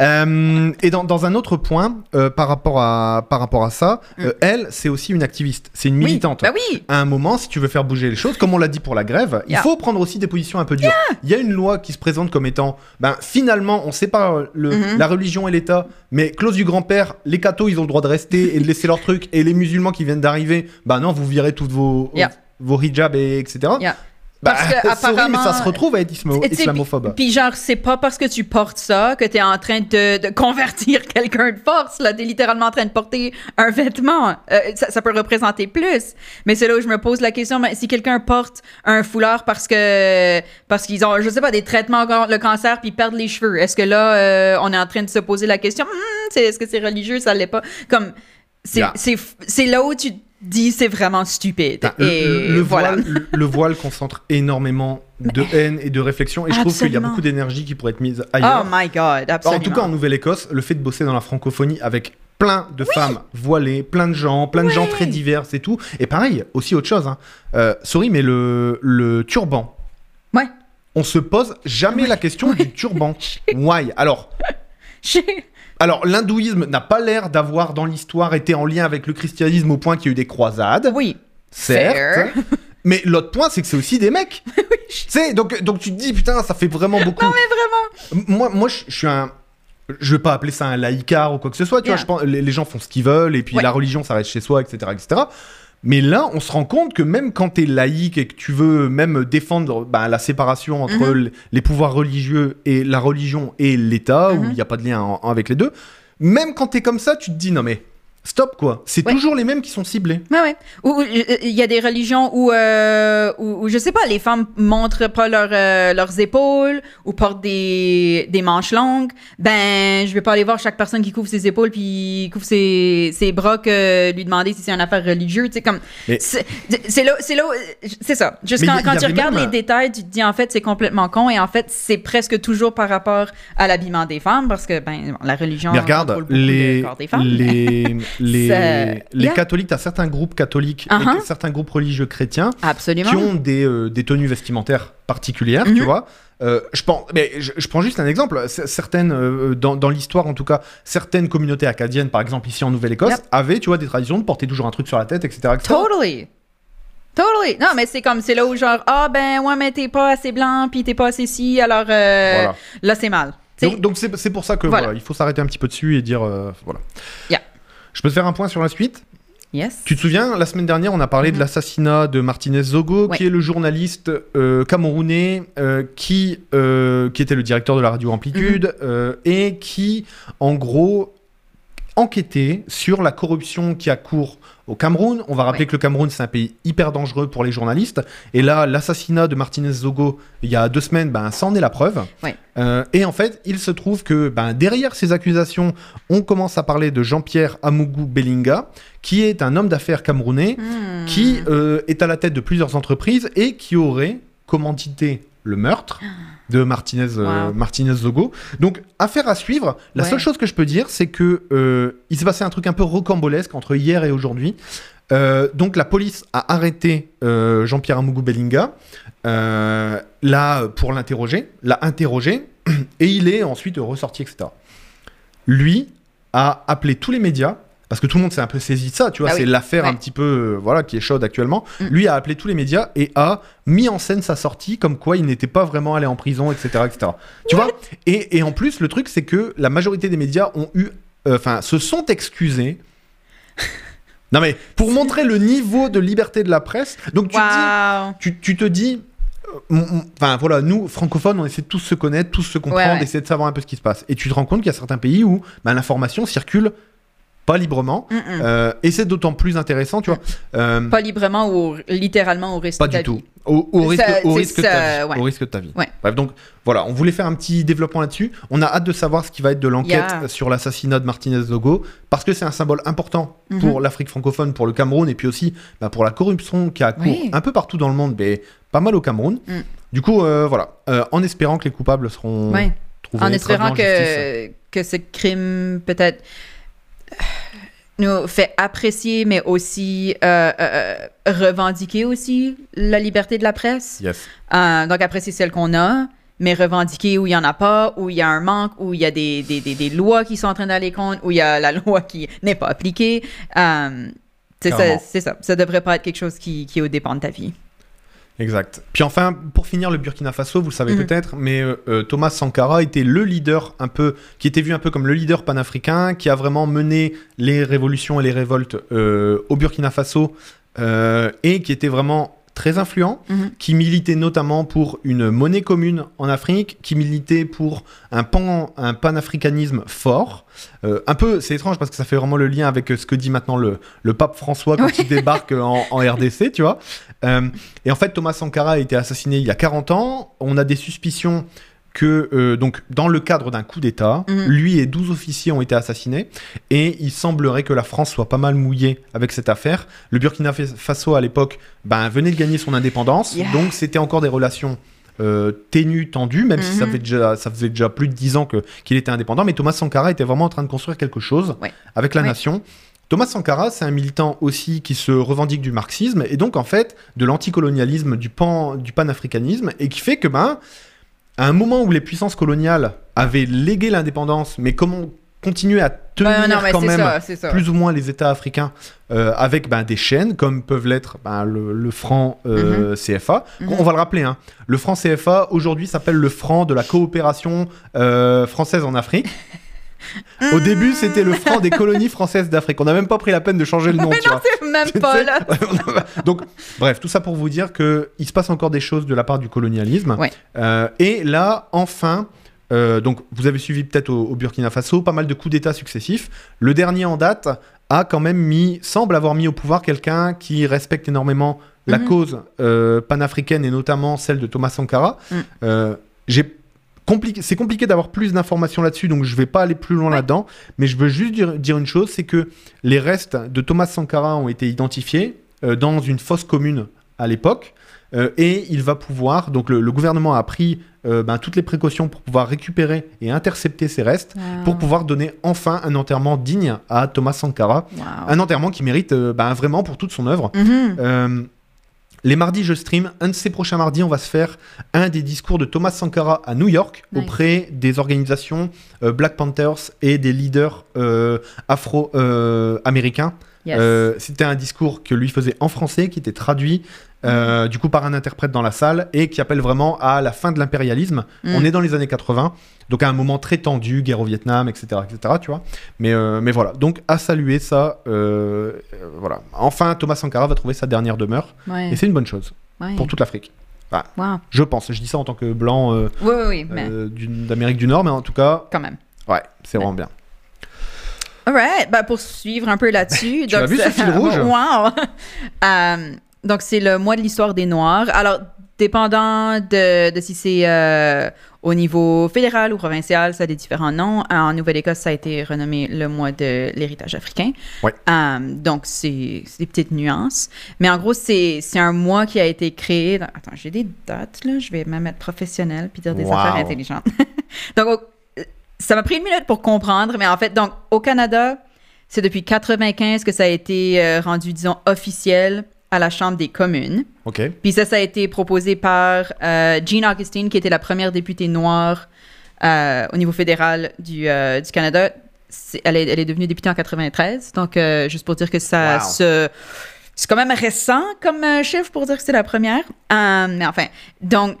Euh, et dans, dans un autre point euh, par rapport à par rapport à ça, euh, elle c'est aussi une activiste, c'est une Mm. Oui, militante. bah oui. À un moment, si tu veux faire bouger les choses, comme on l'a dit pour la grève, il faut prendre aussi des positions un peu dures. Il y a une loi qui se présente comme étant, ben finalement, on sépare le, Mhm. la religion et l'État, mais clause du grand-père, les cathos ils ont le droit de rester et de laisser leur truc, et les musulmans qui viennent d'arriver, ben non, vous virez toutes vos Yeah. Vos hijabs et etc. Yeah. Bah, Parce que [laughs] mais ça apparemment- se retrouve à être islamophobe. Puis genre, c'est pas parce que tu portes ça que t'es en train de, de convertir [laughs] quelqu'un de force. Là, t'es littéralement en train de porter un vêtement. Euh, ça, ça peut représenter plus. Mais c'est là où je me pose la question. mais si quelqu'un porte un foulard parce que parce qu'ils ont, je sais pas, des traitements contre le cancer puis perdent les cheveux, est-ce que là, euh, on est en train de se poser la question c'est- Est-ce que c'est religieux? Ça l'est pas. Comme c'est Yeah. c'est c'est là où tu dis c'est vraiment stupide. Et le, le voilà. voile, le, le voile concentre énormément de haine et de réflexion, et je trouve qu'il y a beaucoup d'énergie qui pourrait être mise Oh ailleurs. my god, absolument. en tout cas, en Nouvelle-Écosse, le fait de bosser dans la francophonie avec plein de femmes voilées, plein de gens, plein de gens très divers et tout. Et pareil, aussi autre chose. Hein. Euh, sorry, mais le, le turban. Ouais. On se pose jamais la question du turban. [laughs] Why? Alors, alors l'hindouisme n'a pas l'air d'avoir dans l'histoire été en lien avec le christianisme au point qu'il y a eu des croisades. Oui. Certes. Mais l'autre point, c'est que c'est aussi des mecs. [laughs] Tu sais, donc, donc tu te dis, putain, ça fait vraiment beaucoup. Non, mais vraiment. Moi, moi je je suis un. Je vais pas appeler ça un laïcard ou quoi que ce soit, tu Yeah. vois, je pense, les, les gens font ce qu'ils veulent, et puis Ouais. la religion, ça reste chez soi, etc., etc. Mais là, on se rend compte que même quand t'es laïque et que tu veux même défendre bah, la séparation entre Mhm. les pouvoirs religieux et la religion et l'État, où Mhm. il n'y a pas de lien en- avec les deux, même quand t'es comme ça, tu te dis, non mais, stop quoi, c'est Ouais. toujours les mêmes qui sont ciblés. Ouais, ouais. Ou ou, euh, il y a des religions où, euh, où, où, je sais pas, les femmes montrent pas leur, euh, leurs épaules ou portent des, des manches longues. Ben, je vais pas aller voir chaque personne qui couvre ses épaules puis couvre ses, ses bras que lui demander si c'est une affaire religieuse. Sais, comme. C'est c'est là, c'est là, c'est ça. Juste quand, quand tu regardes même- les détails, tu te dis en fait, c'est complètement con et en fait, c'est presque toujours par rapport à l'habillement des femmes parce que, ben, la religion. Mais regarde, les, le corps des femmes. les, [laughs] les, Ça- les yeah. catholiques, t'as certains groupes catholiques Uh-huh. et certains groupes religieux chrétiens Absolument. qui ont des, euh, des tenues vestimentaires particulières, tu Mhm. vois. Euh, je, pense, mais je, je prends juste un exemple. Certaines, euh, dans, dans l'histoire en tout cas, certaines communautés acadiennes, par exemple ici en Nouvelle-Écosse, Yep. avaient, tu vois, des traditions de porter toujours un truc sur la tête, etc. etc. Totally. Totally. Non, mais c'est comme, c'est là où genre, ah ben, ouais, mais t'es pas assez blanc, puis t'es pas assez ci, alors euh, Voilà. là, c'est mal. Tu Donc c'est c'est pour ça que Voilà. voilà, il faut s'arrêter un petit peu dessus et dire voilà. Yeah. Je peux te faire un point sur la suite? Yes. Tu te souviens, la semaine dernière, on a parlé de Mhm. l'assassinat de Martinez Zogo, Ouais. qui est le journaliste euh, camerounais euh, qui, euh, qui était le directeur de la radio Amplitude Mhm. et qui, en gros, enquêtait sur la corruption qui a cours au Cameroun. On va rappeler Ouais. que le Cameroun, c'est un pays hyper dangereux pour les journalistes. Et là, l'assassinat de Martinez Zogo, il y a deux semaines, ben, ça en est la preuve. Ouais. Euh, et en fait, il se trouve que ben, derrière ces accusations, on commence à parler de Jean-Pierre Amougou Bellinga, qui est un homme d'affaires camerounais Hmm. qui euh, est à la tête de plusieurs entreprises et qui aurait commandité le meurtre de Martinez, euh. Martinez Zogo. Donc, affaire à suivre. La Ouais. seule chose que je peux dire, c'est que euh, il s'est passé un truc un peu rocambolesque entre hier et aujourd'hui. Euh, donc, la police a arrêté Jean-Pierre Amougou Bellinga là pour l'interroger, l'a interrogé [clears throat] et il est ensuite ressorti, etc. Lui a appelé tous les médias. Parce que tout le monde s'est un peu saisi de ça, tu vois, Ah oui. c'est l'affaire un petit peu euh, voilà qui est chaude actuellement. Mm. Lui a appelé tous les médias et a mis en scène sa sortie comme quoi il n'était pas vraiment allé en prison, etc. etc. Tu vois et, et en plus, le truc, c'est que la majorité des médias ont eu. euh, Enfin, se sont excusés. [laughs] non, mais pour montrer le niveau de liberté de la presse. Donc, tu, te dis, Wow. tu, tu te dis. euh, Enfin voilà, nous francophones, on essaie de tous se connaître, tous se comprendre, Ouais, ouais. essayer de savoir un peu ce qui se passe. Et tu te rends compte qu'il y a certains pays où bah, l'information circule pas librement. Mm-mm. Euh, et c'est d'autant plus intéressant, tu vois. Euh, Pas librement ou littéralement au risque pas de ta du tout. vie. Au, au risque, Ça- au risque de ça, ta vie. ouais. Au risque de ta vie. Ouais. Bref, donc voilà, on voulait faire un petit développement là-dessus. On a hâte de savoir ce qui va être de l'enquête Yeah. sur l'assassinat de Martinez Logo, parce que c'est un symbole important Mhm. pour l'Afrique francophone, pour le Cameroun, et puis aussi bah, pour la corruption qui a cours Oui. un peu partout dans le monde, mais pas mal au Cameroun. Mm. Du coup, euh, voilà, en espérant que les coupables seront Ouais. trouvés. En espérant que, que ce crime peut-être nous fait apprécier, mais aussi euh, euh, euh, revendiquer aussi la liberté de la presse. Yes. Euh, donc apprécier celle qu'on a, mais revendiquer où il n'y en a pas, où il y a un manque, où il y a des, des, des, des lois qui sont en train d'aller contre, où il y a la [laughs] loi qui n'est pas appliquée. C'est ça, ça. Ça devrait pas être quelque chose qui, qui est au dépend de ta vie. Exact. Puis enfin, pour finir, le Burkina Faso, vous le savez Mhm. peut-être, mais euh, euh, Thomas Sankara était le leader un peu, qui était vu un peu comme le leader panafricain, qui a vraiment mené les révolutions et les révoltes euh, au Burkina Faso, euh, et qui était vraiment très influent, Mhm. qui militait notamment pour une monnaie commune en Afrique, qui militait pour un, pan, un panafricanisme fort. Euh, un peu, c'est étrange parce que ça fait vraiment le lien avec euh, ce que dit maintenant le, le pape François quand il débarque en, en RDC, tu vois. Euh, et en fait, Thomas Sankara a été assassiné il y a 40 ans. On a des suspicions que, euh, donc, dans le cadre d'un coup d'État, Mhm. lui et 12 officiers ont été assassinés. Et il semblerait que la France soit pas mal mouillée avec cette affaire. Le Burkina Faso, à l'époque, ben, venait de gagner son indépendance. Yeah. Donc, c'était encore des relations euh, ténues, tendues, même si ça, Mhm. fait déjà, ça faisait déjà plus de 10 ans qu'il était indépendant. Mais Thomas Sankara était vraiment en train de construire quelque chose Ouais. avec la Ouais. nation. Thomas Sankara, c'est un militant aussi qui se revendique du marxisme et donc en fait de l'anticolonialisme, du, pan, du panafricanisme et qui fait que ben, à un moment où les puissances coloniales avaient légué l'indépendance, mais comment continuer à tenir non, quand même ça, c'est ça. plus ou moins les États africains euh, avec ben, des chaînes comme peuvent l'être ben, le, le franc euh, CFA. Mhm. On va le rappeler, hein, le franc CFA aujourd'hui s'appelle le franc de la coopération euh, française en Afrique. [laughs] Au début, c'était le franc des colonies françaises d'Afrique. On n'a même pas pris la peine de changer le nom. Mais tu non, c'est même pas là. [laughs] Donc, bref, tout ça pour vous dire que il se passe encore des choses de la part du colonialisme. Ouais. Euh, et là, enfin, euh, donc vous avez suivi peut-être au, au Burkina Faso pas mal de coups d'État successifs. Le dernier en date a quand même mis, semble avoir mis au pouvoir quelqu'un qui respecte énormément la Mhm. cause euh, panafricaine et notamment celle de Thomas Sankara. Mm. Euh, j'ai compliqué, c'est compliqué d'avoir plus d'informations là-dessus, donc je vais pas aller plus loin Ouais. là-dedans. Mais je veux juste dire, dire une chose, c'est que les restes de Thomas Sankara ont été identifiés euh, dans une fosse commune à l'époque. euh, et il va pouvoir, donc le, le gouvernement a pris euh, ben, toutes les précautions pour pouvoir récupérer et intercepter ces restes, pour pouvoir donner enfin un enterrement digne à Thomas Sankara. Wow. Un enterrement qui mérite euh, ben, vraiment pour toute son œuvre. Mhm. Les mardis, je stream. Un de ces prochains mardis, on va se faire un des discours de Thomas Sankara à New York Nice. auprès des organisations euh, Black Panthers et des leaders euh, afro-américains. Yes. Euh, C'était un discours que lui faisait en français, qui était traduit euh, du coup par un interprète dans la salle et qui appelle vraiment à la fin de l'impérialisme. Mm. On est dans les années 80, donc à un moment très tendu, guerre au Vietnam, etc., etc. Tu vois. Mais euh, mais voilà, donc à saluer ça. euh, voilà. Enfin, Thomas Sankara va trouver sa dernière demeure Ouais. et c'est une bonne chose ouais. pour toute l'Afrique. Wow. Je pense. Je dis ça en tant que blanc euh, Oui, oui, oui, mais euh, d'une- d'Amérique du Nord, mais en tout cas, quand même. ouais, c'est vraiment bien. Alright, ben pour suivre un peu là-dessus. [laughs] Tu as vu ce fil [laughs] rouge? Wow! [laughs] donc, c'est le mois de l'histoire des Noirs. Alors, dépendant de, de si c'est euh, au niveau fédéral ou provincial, ça a des différents noms. En Nouvelle-Écosse, ça a été renommé le mois de l'héritage africain. Ouais. Euh, donc, c'est des petites nuances. Mais en gros, c'est un mois qui a été créé. dans- Attends, j'ai des dates, là. Je vais même mettre professionnel puis dire des Wow. affaires intelligentes. [laughs] donc, au- ça m'a pris une minute pour comprendre, mais en fait, donc, au Canada, c'est depuis 95 que ça a été euh, rendu, disons, officiel à la Chambre des communes. Ok. Puis ça, ça a été proposé par euh, Jean Augustine, qui était la première députée noire euh, au niveau fédéral du, euh, du Canada. Elle est, elle est devenue députée en 93. Donc, juste pour dire que ça Wow. se... C'est quand même récent comme chiffre pour dire que c'est la première. Mais enfin, donc,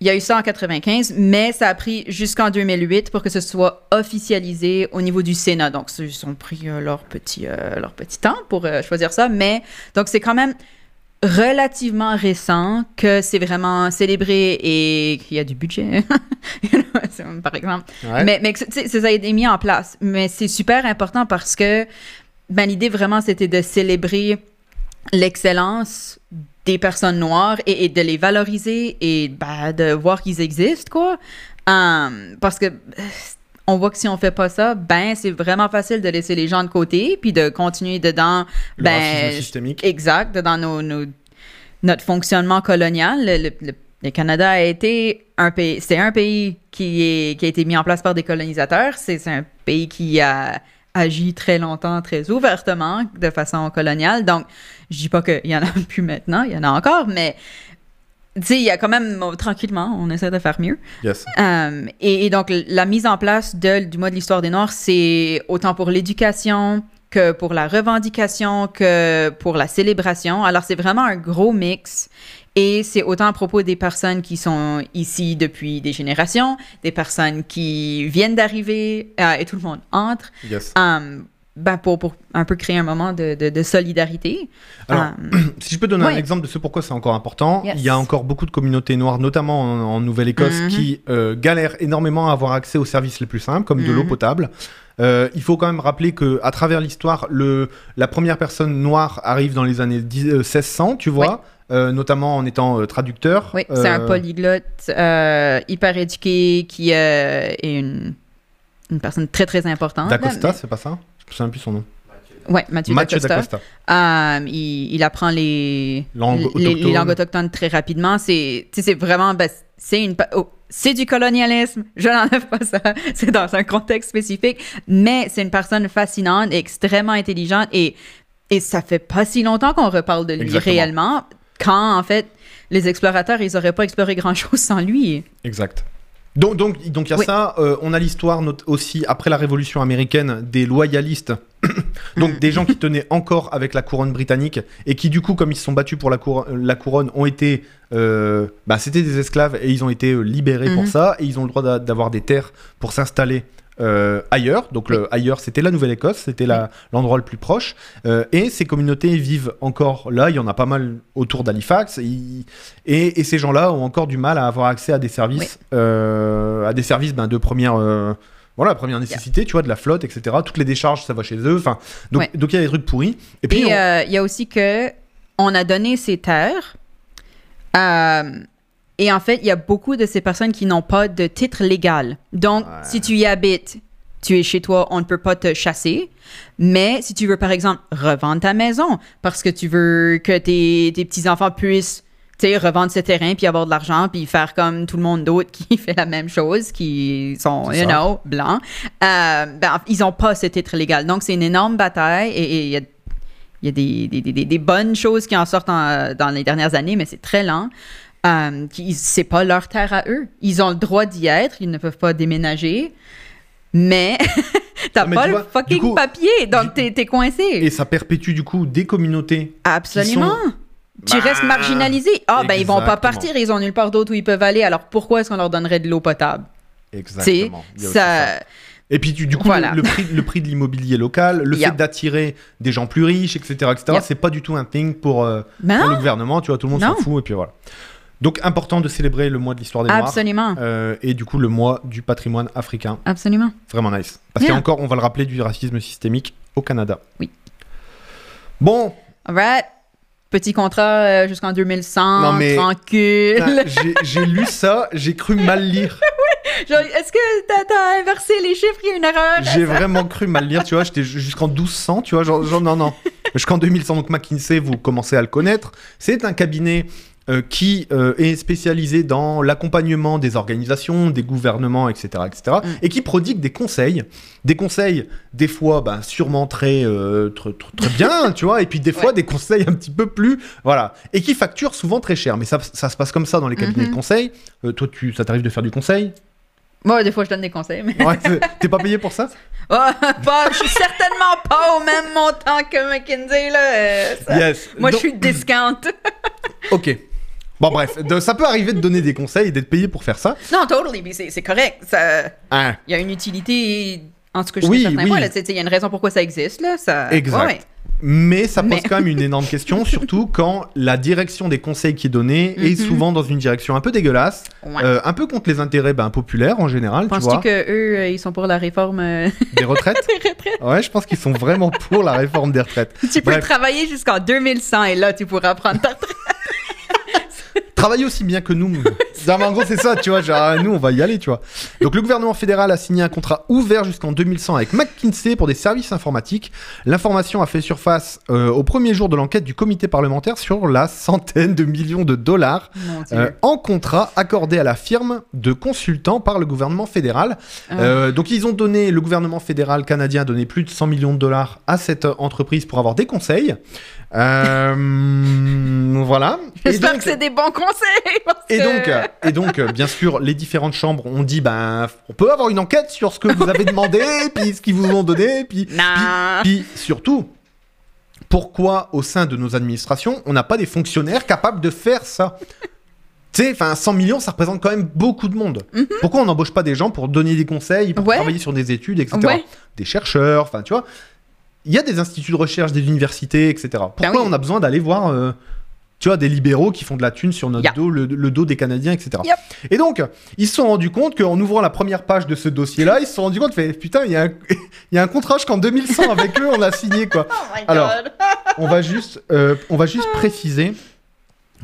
il y a eu ça en 95, mais ça a pris jusqu'en 2008 pour que ce soit officialisé au niveau du Sénat. Donc, ils ont pris euh, leur, petit, euh, leur petit temps pour euh, choisir ça. Mais, donc, c'est quand même relativement récent que c'est vraiment célébré et qu'il y a du budget, [laughs] par exemple. Ouais. Mais, mais ça a été mis en place. Mais c'est super important parce que ben, l'idée vraiment, c'était de célébrer l'excellence des personnes noires et, et de les valoriser et ben, de voir qu'ils existent, quoi. Um, parce que on voit que si on fait pas ça, ben c'est vraiment facile de laisser les gens de côté puis de continuer dedans. Ben, systémique. Exact, dans nos, nos- notre fonctionnement colonial. Le, le- Canada a été un pays, c'est un pays qui, est, qui a été mis en place par des colonisateurs. C'est c'est un pays qui a agi très longtemps, très ouvertement, de façon coloniale. Donc, je dis pas qu'il y en a [laughs] plus maintenant, il y en a encore, mais tu sais, il y a quand même, tranquillement, on essaie de faire mieux. Yes. Euh, et, et donc, la mise en place de- du mois de l'histoire des Noirs, c'est autant pour l'éducation que pour la revendication, que pour la célébration. Alors, c'est vraiment un gros mix. Et c'est autant à propos des personnes qui sont ici depuis des générations, des personnes qui viennent d'arriver, euh, et tout le monde entre, Yes. euh, ben pour, pour un peu créer un moment de, de- de solidarité. Alors, Euh, [clears throat] Si je peux donner un exemple de ce pourquoi c'est encore important, Yes. il y a encore beaucoup de communautés noires, notamment en, en Nouvelle-Écosse, Mhm. qui euh, galèrent énormément à avoir accès aux services les plus simples, comme de l'eau potable. Euh, il faut quand même rappeler que à travers l'histoire, la première personne noire arrive dans les années 10 euh, 1600, tu vois, euh, notamment en étant traducteur. Oui, c'est un polyglotte hyper éduqué qui est une, une personne très, très importante. D'Acosta, c'est pas ça? Je souviens plus son nom. Ouais, Mathieu, Mathieu d'Acosta. Euh, il, il apprend les, Langue les, les autochtone. langues autochtones très rapidement. C'est sais, vraiment... ben, c'est une... oh, c'est du colonialisme, je n'enlève pas ça, [laughs] c'est dans un contexte spécifique, mais c'est une personne fascinante, extrêmement intelligente et, et ça fait pas si longtemps qu'on reparle de lui Exactement. réellement, quand en fait les explorateurs, ils auraient pas exploré grand-chose sans lui. Exact. Donc, donc, donc il y a Oui. ça. euh, on a l'histoire aussi après la Révolution américaine des loyalistes, [coughs] donc des gens qui tenaient encore avec la couronne britannique et qui du coup, comme ils se sont battus pour la, cour- la couronne, ont été, euh, bah, c'était des esclaves et ils ont été euh, libérés pour Mhm. ça et ils ont le droit d'a- d'avoir des terres pour s'installer. Euh, ailleurs, donc le ailleurs c'était la Nouvelle-Écosse, c'était l'endroit le plus proche, Euh, et ces communautés vivent encore là, il y en a pas mal autour d'Halifax, et, et ces gens-là ont encore du mal à avoir accès à des services, euh, à des services ben, de première, voilà, première nécessité, tu vois, de la flotte, etc. Toutes les décharges, ça va chez eux. Enfin, donc Ouais. donc il y a des trucs pourris. Et puis on- euh, il y a aussi que on a donné ces terres. euh, et en fait, il y a beaucoup de ces personnes qui n'ont pas de titre légal. Donc, Ouais. si tu y habites, tu es chez toi, on ne peut pas te chasser. Mais si tu veux, par exemple, revendre ta maison parce que tu veux que tes, tes petits-enfants puissent revendre ce terrain puis avoir de l'argent puis faire comme tout le monde d'autre qui [laughs] fait la même chose, qui sont, you know, blancs, euh, ben, ils n'ont pas ce titre légal. Donc, c'est une énorme bataille et il y a il y a des, des, des- des- des bonnes choses qui en sortent en- dans les dernières années, mais c'est très lent. Qui- c'est pas leur terre à eux. Ils ont le droit d'y être, ils ne peuvent pas déménager, mais [laughs] t'as Ah, pas tu le vois, fucking coup, papier, donc du- t'es, coincé. et ça perpétue du coup des communautés. Absolument. Tu Bah, restes marginalisé. Ah, ben ils vont pas partir, ils ont nulle part d'autre où ils peuvent aller, alors pourquoi est-ce qu'on leur donnerait de l'eau potable? Exactement. Ça... Et puis du, du coup, Voilà. le, le prix, le prix de l'immobilier local, le Yeah. fait d'attirer des gens plus riches, etc., etc., Yep. c'est pas du tout un thing pour, euh, Ben pour le gouvernement. Tu vois, tout le monde s'en fout et puis voilà. Donc important de célébrer le mois de l'histoire des Noirs. absolument. Euh, et du coup le mois du patrimoine africain. Absolument. Vraiment nice. Parce qu'il y a Yeah. encore, on va le rappeler, du racisme systémique au Canada. Oui. Bon, All right. Petit contrat euh, jusqu'en 2100, Non, mais- tranquille. j'ai lu ça, j'ai cru mal lire. [laughs] Est-ce que t'as, inversé les chiffres? Il y a une erreur? J'ai vraiment cru mal lire, tu vois. J'étais ju- jusqu'en 1200, tu vois. Genre, genre, non, non. Jusqu'en 2100, donc McKinsey, vous commencez à le connaître. C'est un cabinet euh, qui euh, est spécialisé dans l'accompagnement des organisations, des gouvernements, etc., etc. Mm. Et qui prodigue des conseils. Des conseils, des fois, ben, sûrement très, euh, très, bien, tu vois. Et puis des [laughs] fois, Ouais. des conseils un petit peu plus. Voilà. Et qui facturent souvent très cher. Mais ça, ça se passe comme ça dans les cabinets Mhm. de conseil. Toi, tu, ça t'arrive de faire du conseil? Moi, des fois, je donne des conseils, mais. Ouais, T'es pas payé pour ça? [laughs] Oh, pas, je suis certainement pas au même montant que McKinsey, là. ça- Yes. Moi, Donc- je suis discount. [laughs] Ok. Bon, bref, de- ça peut arriver de donner des conseils et d'être payé pour faire ça. non, totally, mais c'est, correct. Hein, Il y a une utilité, en tout cas, je Oui, certain oui. sais, Il y a une raison pourquoi ça existe, là. Ça... Exact. Ouais. Mais ça pose Mais- quand même une énorme [laughs] question, surtout quand la direction des conseils qui est donnée est Mhm. souvent dans une direction un peu dégueulasse, Ouais. euh, un peu contre les intérêts ben, populaires en général, tu Penses-tu vois, que eux, euh, ils sont pour la réforme euh, des [laughs] retraites? des retraites? Ouais, je pense qu'ils sont vraiment pour la réforme des retraites. [laughs] Tu peux travailler jusqu'en 2100 et là, tu pourras prendre ta retraite. Travailler aussi bien que nous. [laughs] Non, mais en gros, c'est ça, tu vois. Genre, ah, nous, on va y aller, tu vois. Donc, le gouvernement fédéral a signé un contrat ouvert jusqu'en 2100 avec McKinsey pour des services informatiques. L'information a fait surface euh, au premier jour de l'enquête du comité parlementaire sur la centaine de millions de dollars euh, en contrat accordé à la firme de consultants par le gouvernement fédéral. Ah. Euh, donc, ils ont donné, le gouvernement fédéral canadien a donné plus de 100 millions de dollars à cette euh, entreprise pour avoir des conseils. Euh, [laughs] voilà. J'espère donc- que c'est des bons conseils. [laughs] parce et que- donc, euh, et donc euh, bien sûr, les différentes chambres ont dit, ben, on peut avoir une enquête sur ce que vous avez demandé, [laughs] puis ce qu'ils vous ont donné, puis, puis, puis surtout, pourquoi au sein de nos administrations, on n'a pas des fonctionnaires capables de faire ça? Tu sais, enfin, 100 millions, ça représente quand même beaucoup de monde. Pourquoi on n'embauche pas des gens pour donner des conseils, pour Mhm. Ouais. travailler sur des études, etc. Ouais. Des chercheurs, enfin, tu vois? Il y a des instituts de recherche, des universités, etc. Pourquoi Ben oui. on a besoin d'aller voir, euh, tu vois, des libéraux qui font de la thune sur notre Yeah. dos, le, le dos des Canadiens, etc. Yep. Et donc, ils se sont rendus compte qu'en ouvrant la première page de ce dossier-là, ils se sont rendus compte, fait, putain, il y, a un- [laughs] il y a un contrat jusqu'en 2100 avec eux, on a signé, quoi. [laughs] Oh my Alors, God. On va [laughs] juste, euh, on va juste préciser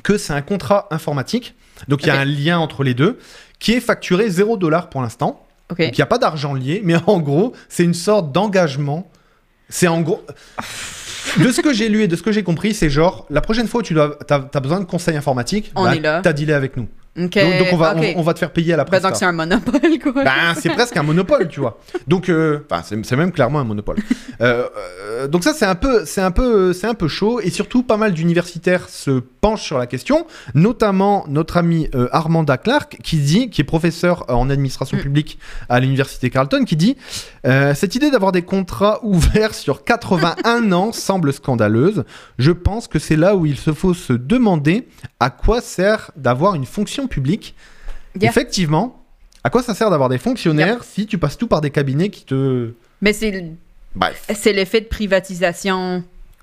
que c'est un contrat informatique, donc il y a un lien entre les deux, qui est facturé 0 dollar pour l'instant. Ok. Donc il n'y a pas d'argent lié, mais en gros, c'est une sorte d'engagement. C'est en gros. De ce que j'ai lu et de ce que j'ai compris, c'est genre, la prochaine fois où tu dois, as, besoin de conseils informatiques, On est là. t'as dealé avec nous. Donc, donc on, va, on, on va te faire payer à la Ben, presta. donc c'est un monopole, quoi. Ben, c'est [laughs] presque un monopole, tu vois. Donc, euh, enfin, c'est c'est même clairement un monopole. Euh, euh, donc ça, c'est un peu, c'est un peu, c'est un peu chaud, et surtout pas mal d'universitaires se penchent sur la question, notamment notre ami Armanda Clark, qui dit, qui est professeur en administration Mm. publique à l'université Carleton, qui dit cette idée d'avoir des contrats [laughs] ouverts sur 81 ans semble scandaleuse. Je pense que c'est là où il se faut se demander à quoi sert d'avoir une fonction publique. Yeah. Effectivement, à quoi ça sert d'avoir des fonctionnaires si tu passes tout par des cabinets qui te. Mais c'est Bref. c'est l'effet de privatisation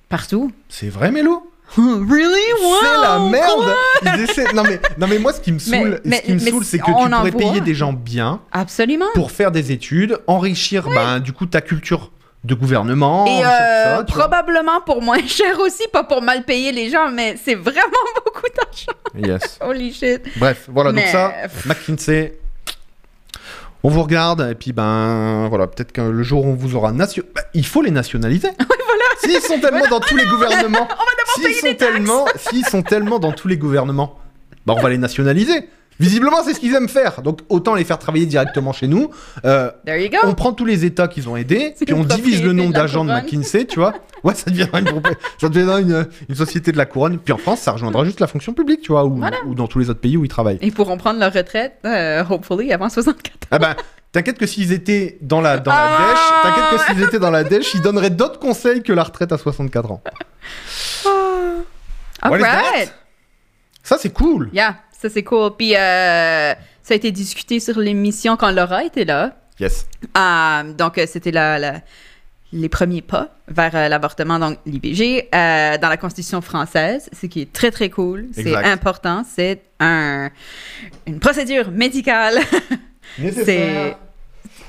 partout. C'est vrai, Mélo? [laughs] Really? C'est la Wow, merde quoi? Ils essaient- non, mais, non, mais moi, ce qui me saoule, mais- ce qui me mais saoule, c'est que tu pourrais payer des gens bien Absolument. pour faire des études, enrichir, ben, du coup, ta culture de gouvernement. Et euh, ça, probablement pour moins cher aussi, pas pour mal payer les gens, mais c'est vraiment [laughs] beaucoup d'argent. Yes. Holy shit. Bref, voilà, donc ça, McKinsey, on vous regarde, et puis ben voilà, peut-être que le jour où on vous aura nation... bah, il faut les nationaliser. [laughs] voilà. S'ils sont tellement dans tous les gouvernements, [laughs] s'ils payer sont des taxes. tellement, s'ils sont tellement dans tous les gouvernements, bah on va les nationaliser. Visiblement, c'est ce qu'ils aiment faire. Donc autant les faire travailler directement chez nous. Euh, There you go. on prend tous les États qu'ils ont aidés, puis on divise le nombre d'agents de. McKinsey, tu vois. Ouais, ça deviendra une, [laughs] ça deviendra une, une société de la couronne. Puis en France, ça rejoindra juste la fonction publique, tu vois, ou, Voilà. ou dans tous les autres pays où ils travaillent. Ils pourront prendre leur retraite, euh, hopefully, avant 64 Ah ben, t'inquiète que s'ils étaient dans la, dans la Ah dèche, t'inquiète que s'ils étaient dans la dèche, ils donneraient d'autres conseils que la retraite à 64 ans. What is Alright. Ça, c'est cool. Yeah, ça c'est cool. Puis euh, ça a été discuté sur l'émission quand Laura était là. Yes. Euh, donc, euh, c'était la, la- les premiers pas vers euh, l'avortement, donc euh, dans la Constitution française, ce qui est très, très cool. C'est important. C'est un, une procédure médicale. [laughs] Nécessaire.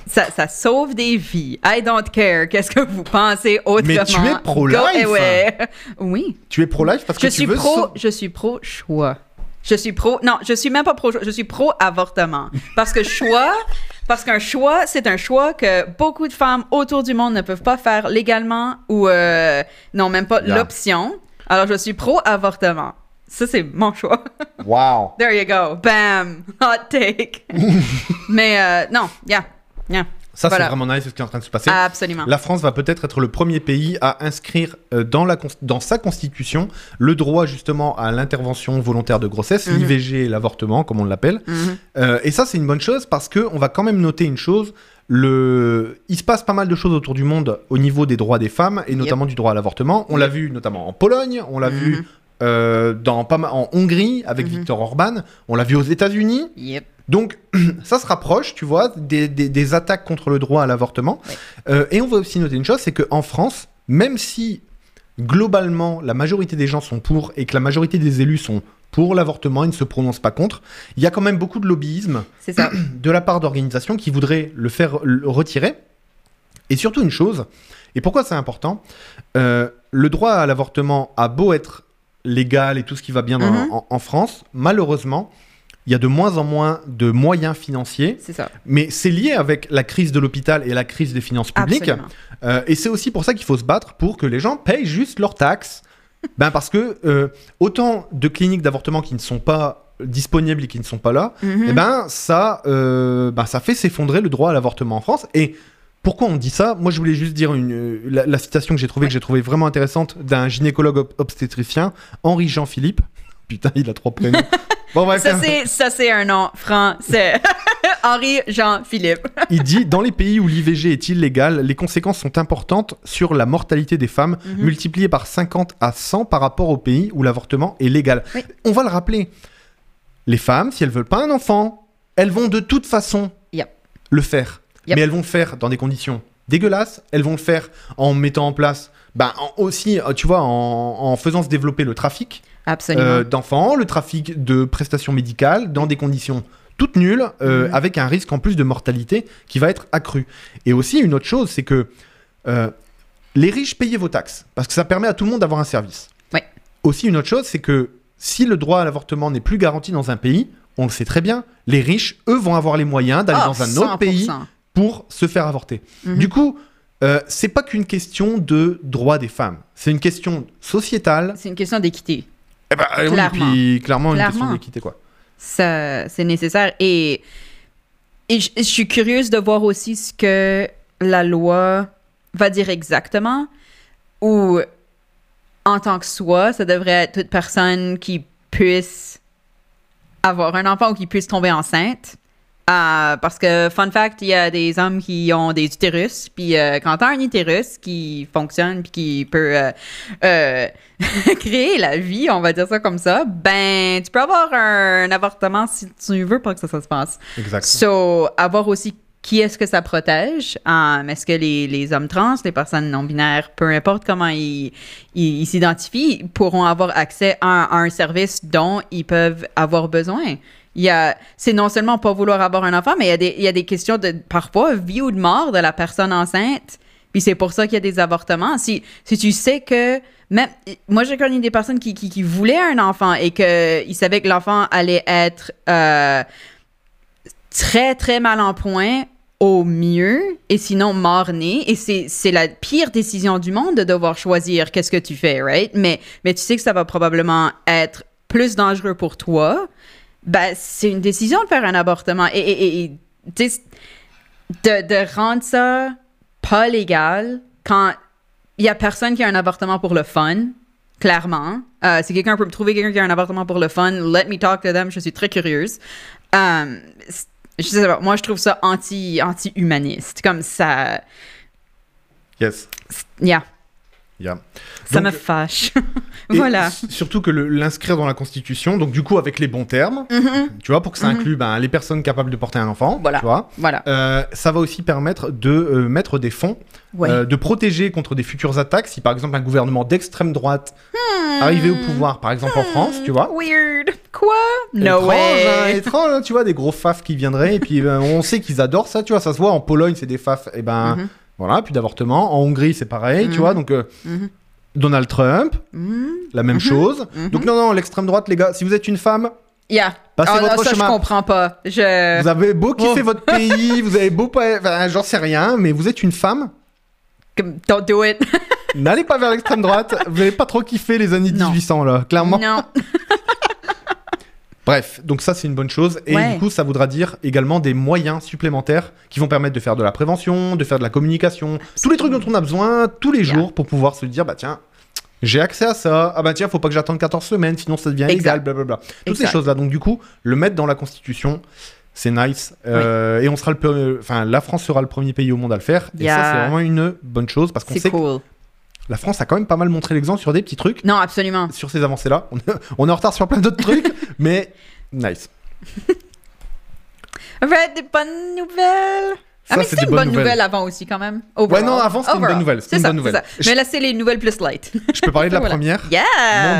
Ça, ça sauve des vies. I don't care. Qu'est-ce que vous pensez autrement? Mais tu es pro-life. Away. [laughs] Oui. Tu es pro-life parce que tu veux... pro, sau- je suis pro choix. Je suis pro, non, je suis même pas pro je suis pro avortement. Parce que choix, [laughs] parce qu'un choix, c'est un choix que beaucoup de femmes autour du monde ne peuvent pas faire légalement ou euh, n'ont même pas Yeah. l'option. Alors je suis pro avortement. Ça, c'est mon choix. [laughs] Wow. There you go. Bam. Hot take. [laughs] Mais euh, non, yeah. Yeah. Ça, Voilà. c'est vraiment nice ce qui est en train de se passer. Absolument. La France va peut-être être le premier pays à inscrire euh, dans, la, cons- dans sa constitution le droit justement à l'intervention volontaire de grossesse, Mhm. l'IVG et l'avortement, comme on l'appelle. Mhm. Euh, et ça, c'est une bonne chose parce que on va quand même noter une chose. Le... Il se passe pas mal de choses autour du monde au niveau des droits des femmes et Yep. notamment du droit à l'avortement. On l'a vu notamment en Pologne, on l'a Mhm. vu euh, dans pas mal- en Hongrie avec Mhm. Viktor Orban, on l'a vu aux États-Unis. Yep. Donc, [clears throat] ça se rapproche, tu vois, des, des- des attaques contre le droit à l'avortement. Ouais. Euh, et on va aussi noter une chose, c'est qu'en France, même si globalement, la majorité des gens sont pour et que la majorité des élus sont pour l'avortement et ne se prononcent pas contre, il y a quand même beaucoup de lobbyisme ça. [clears throat] de la part d'organisations qui voudraient le faire le retirer. Et surtout une chose, et pourquoi c'est important, euh, le droit à l'avortement a beau être légal et tout ce qui va bien dans- Mhm. en, en France, malheureusement, il y a de moins en moins de moyens financiers, C'est ça. mais c'est lié avec la crise de l'hôpital et la crise des finances publiques. Euh, et c'est aussi pour ça qu'il faut se battre pour que les gens payent juste leurs taxes. [laughs] ben parce que euh, autant de cliniques d'avortement qui ne sont pas disponibles et qui ne sont pas là, Mhm. eh ben ça, euh, ben, ça fait s'effondrer le droit à l'avortement en France. Et pourquoi on dit ça? Moi, je voulais juste dire une, la, la citation que j'ai trouvée, que j'ai trouvée vraiment intéressante d'un gynécologue ob- obstétricien, Henri Jean-Philippe. [laughs] Putain, il a trois prénoms. [laughs] bon, Ça, c'est, ça, c'est un nom français. [laughs] Henri Jean-Philippe. il dit Dans les pays où l'IVG est illégal, les conséquences sont importantes sur la mortalité des femmes, Mhm. multipliées par 50 à 100 par rapport aux pays où l'avortement est légal. Oui. On va le rappeler. Les femmes, si elles veulent pas un enfant, elles vont de toute façon Yep. le faire. Yep. Mais elles vont le faire dans des conditions dégueulasses. Elles vont le faire en mettant en place, ben, en- aussi, euh, tu vois, en, en faisant se développer le trafic euh, d'enfants, le trafic de prestations médicales dans des conditions toutes nulles, euh, Mhm. avec un risque en plus de mortalité qui va être accru. Et aussi, une autre chose, c'est que euh, les riches payez vos taxes, parce que ça permet à tout le monde d'avoir un service. Ouais. Aussi, une autre chose, c'est que si le droit à l'avortement n'est plus garanti dans un pays, on le sait très bien, les riches, eux, vont avoir les moyens d'aller Ah, dans un autre pays 100%. pour se faire avorter. Mhm. Du coup, euh, c'est pas qu'une question de droit des femmes, c'est une question sociétale. C'est une question d'équité. Eh ben, euh, oui, Clairement. puis clairement une question d'équité, quoi. Ça, c'est nécessaire. Et, et je suis curieuse de voir aussi ce que la loi va dire exactement. Ou, en tant que soi, ça devrait être toute personne qui puisse avoir un enfant ou qui puisse tomber enceinte. Euh, parce que, fun fact, il y a des hommes qui ont des utérus. Puis euh, quand tu as un utérus qui fonctionne puis qui peut euh, euh, [laughs] créer la vie, on va dire ça comme ça, ben, tu peux avoir un, avortement si tu veux pas que ça, ça se passe. Exact. So, avoir aussi qui est-ce que ça protège. Um, est-ce que les, les hommes trans, les personnes non-binaires, peu importe comment ils s'identifient, pourront avoir accès à, à un service dont ils peuvent avoir besoin? Il y a, c'est non seulement pas vouloir avoir un enfant, mais il y a des, il y a des questions de, parfois, vie ou de mort de la personne enceinte. Puis c'est pour ça qu'il y a des avortements. Si, si tu sais que, même, moi j'ai connu des personnes qui, qui, voulaient un enfant et qu'ils savaient que l'enfant allait être euh, très, très mal en point au mieux, et sinon mort-né. Et c'est, c'est la pire décision du monde de devoir choisir qu'est-ce que tu fais, right? Mais, mais tu sais que ça va probablement être plus dangereux pour toi. Ben, c'est une décision de faire un avortement. Et, de, de rendre ça pas légal quand il y a personne qui a un avortement pour le fun, clairement. Euh, si quelqu'un peut me trouver quelqu'un qui a un avortement pour le fun, let me talk to them. Je suis très curieuse. Euh, je sais pas, moi je trouve ça anti anti humaniste comme ça Yes. yeah, Yeah. ça Donc, me fâche [laughs] voilà Surtout que l'inscrire dans la Constitution, donc du coup avec les bons termes, tu vois, pour que ça Mhm. inclue ben, les personnes capables de porter un enfant, Voilà. tu vois. voilà Euh, ça va aussi permettre de euh, mettre des fonds, ouais euh, de protéger contre des futures attaques. Si par exemple un gouvernement d'extrême droite arrivait au pouvoir, par exemple en France, tu vois. weird quoi? No étrange, hein, way étrange, hein, tu vois, des gros faf qui viendraient, et puis ben, on sait qu'ils adorent ça, tu vois, ça se voit, en Pologne, c'est des faf, et ben, Mhm. voilà, puis d'avortement, en Hongrie, c'est pareil, tu vois, donc. Donald Trump, Mhm. la même chose, Mhm. donc non, non, l'extrême droite, les gars, si vous êtes une femme, yeah Passez non, votre ça chemin. je comprends pas je vous avez beau kiffer oh. votre [laughs] pays, vous avez beau pas, enfin, j'en sais rien, mais vous êtes une femme, don't do it n'allez pas vers l'extrême droite, vous n'allez pas trop kiffer les années Non. 1800, là, clairement. non [laughs] Bref, donc ça c'est une bonne chose. Et Ouais. du coup ça voudra dire également des moyens supplémentaires qui vont permettre de faire de la prévention, de faire de la communication, tous les trucs dont on a besoin tous les Yeah. jours pour pouvoir se dire bah tiens j'ai accès à ça, ah bah tiens faut pas que j'attende 14 semaines sinon ça devient illégal, blablabla. Toutes ces Exact. choses là donc du coup le mettre dans la constitution c'est nice. Euh, et on sera le pe- enfin la France sera le premier pays au monde à le faire. Et ça c'est vraiment une bonne chose parce qu'on sait cool. que la France a quand même pas mal montré l'exemple sur des petits trucs non absolument sur ces avancées là on, [laughs] on est en retard sur plein d'autres trucs [laughs] mais nice [laughs] Alright, des bonnes nouvelles Ah, mais c'était une bonnes bonne nouvelles. nouvelle avant aussi, quand même. Ouais, non, avant, c'était une bonne nouvelle. Une ça, bonne nouvelle. Mais là, c'est les nouvelles plus light. Je peux parler de la Voilà. première Yeah!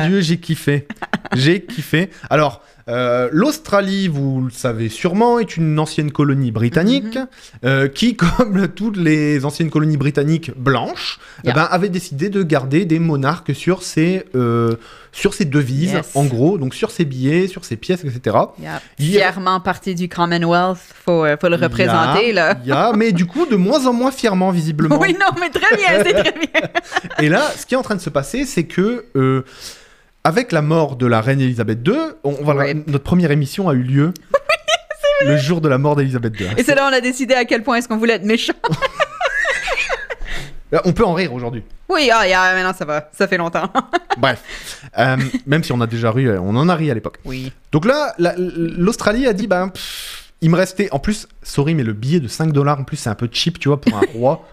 Mon Dieu, j'ai kiffé. J'ai kiffé. Alors, euh, l'Australie, vous le savez sûrement, est une ancienne colonie britannique Mhm. euh, qui, [laughs] comme toutes les anciennes colonies britanniques blanches, eh Yeah. ben, avait décidé de garder des monarques sur ses, euh, sur ses devises, Yes. en gros, donc sur ses billets, sur ses pièces, etc. Yeah. Y a- Fièrement partie du Commonwealth, faut, faut le représenter, Il y a- là. mais du coup, de moins en moins fièrement, visiblement. [laughs] Oui, non, mais très bien, c'est très bien. [laughs] Et là, ce qui est en train de se passer, c'est que avec la mort de la reine Elisabeth II, on, on va Rip. notre première émission a eu lieu [laughs] le jour de la mort d'Elisabeth II. Et c'est là on a décidé à quel point est-ce qu'on voulait être méchant. [laughs] Euh, On peut en rire aujourd'hui. Oui, ah, yeah, maintenant ça va, ça fait longtemps. [laughs] Bref, Euh, même si on a déjà ri, euh, on en a ri à l'époque. Oui. Donc là, la- l'Australie a dit, ben, pff, il me restait, en plus, sorry, mais le billet de 5 dollars, en plus, c'est un peu cheap, tu vois, pour un roi.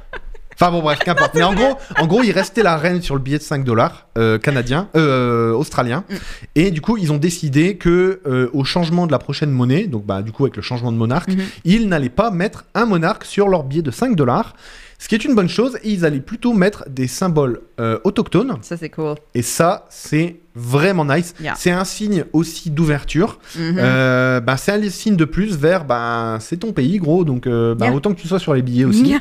Enfin bon, bref, qu'importe. Mais en gros, en gros, il restait la reine sur le billet de 5 dollars euh, canadien, euh, australien. Mm. Et du coup, ils ont décidé que euh, au changement de la prochaine monnaie, donc bah, du coup, avec le changement de monarque, Mhm. ils n'allaient pas mettre un monarque sur leur billet de 5 dollars. Ce qui est une bonne chose, et ils allaient plutôt mettre des symboles euh, autochtones. Ça c'est cool. Et ça, c'est vraiment nice. Yeah. C'est un signe aussi d'ouverture. Euh, bah, c'est un signe de plus vers bah, c'est ton pays gros donc euh, bah, Yeah. autant que tu sois sur les billets aussi Yeah.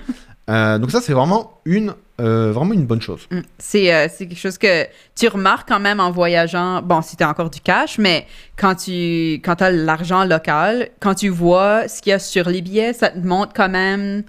Euh, donc ça c'est vraiment une euh, vraiment une bonne chose Mm. C'est euh, c'est quelque chose que tu remarques quand même en voyageant. Bon, si tu as encore du cash, mais quand tu quand as l'argent local, quand tu vois ce qu'il y a sur les billets, ça te montre quand même,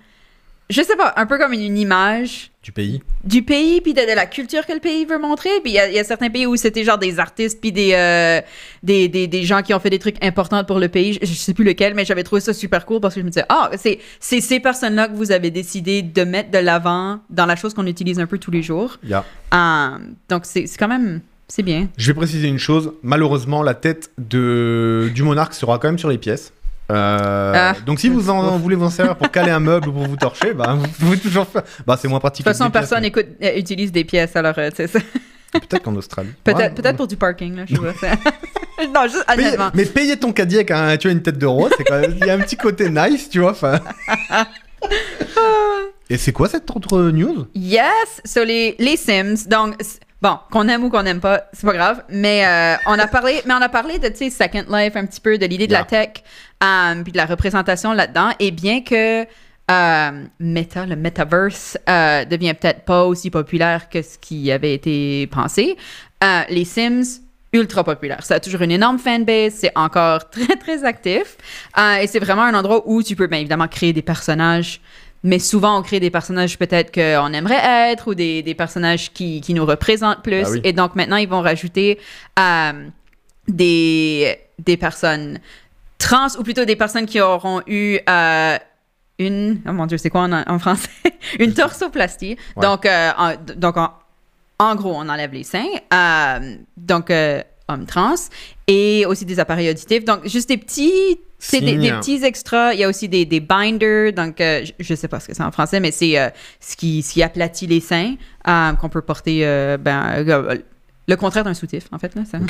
je sais pas, un peu comme une image du pays? Du pays puis de, de la culture que le pays veut montrer. Puis il y, a- il y a certains pays où c'était genre des artistes puis des, euh, des, des des gens qui ont fait des trucs importants pour le pays. Je, je sais plus lequel mais j'avais trouvé ça super cool parce que je me disais ah c'est c'est ces personnes là que vous avez décidé de mettre de l'avant dans la chose qu'on utilise un peu tous les jours. Il y a- Euh, donc c'est c'est quand même c'est bien. Je vais préciser une chose. Malheureusement la tête de du monarque sera quand même sur les pièces Euh, Ah. donc si vous en voulez vous en servir pour caler un meuble ou pour vous torcher bah vous pouvez toujours faire bah c'est moins de pratique toute façon pièces, personne écoute euh, utilise des pièces alors euh, c'est ça. Mais peut-être qu'en Australie. Peut-être Ouais, pour du parking là je [laughs] non juste Payer- honnêtement. mais payer ton caddie avec un, tu vois, une tête de roi, c'est quand même, il y a un petit côté nice, tu vois. [laughs] Et c'est quoi cette autre news? Yes, so les, les Sims, donc bon, qu'on aime ou qu'on n'aime pas, c'est pas grave, mais euh, on a parlé, mais on a parlé de Second Life un petit peu, de l'idée de la tech, um, puis de la représentation là-dedans, et bien que euh, Meta, le metaverse, euh, devient peut-être pas aussi populaire que ce qui avait été pensé, euh, les Sims ultra populaire. Ça a toujours une énorme fanbase, c'est encore [laughs] très très actif, Euh, et c'est vraiment un endroit où tu peux bien évidemment créer des personnages mais souvent, on crée des personnages peut-être qu'on aimerait être ou des, des personnages qui, qui nous représentent plus. Ah oui. Et donc, maintenant, ils vont rajouter euh, des, des personnes trans ou plutôt des personnes qui auront eu euh, une. Oh mon Dieu, c'est quoi en, en français? [laughs] une torsoplastie. Ouais. Donc, euh, en, donc en, en gros, on enlève les seins. Euh, donc, euh, hommes trans. Et aussi des appareils auditifs. Donc, juste des petits. C'est des, petits extras. Il y a aussi des, des binders. Donc, euh, je, je sais pas ce que c'est en français, mais c'est euh, ce, qui, ce qui aplatit les seins euh, qu'on peut porter. euh, ben, euh, le contraire d'un soutif, en fait. Là, ça. [laughs]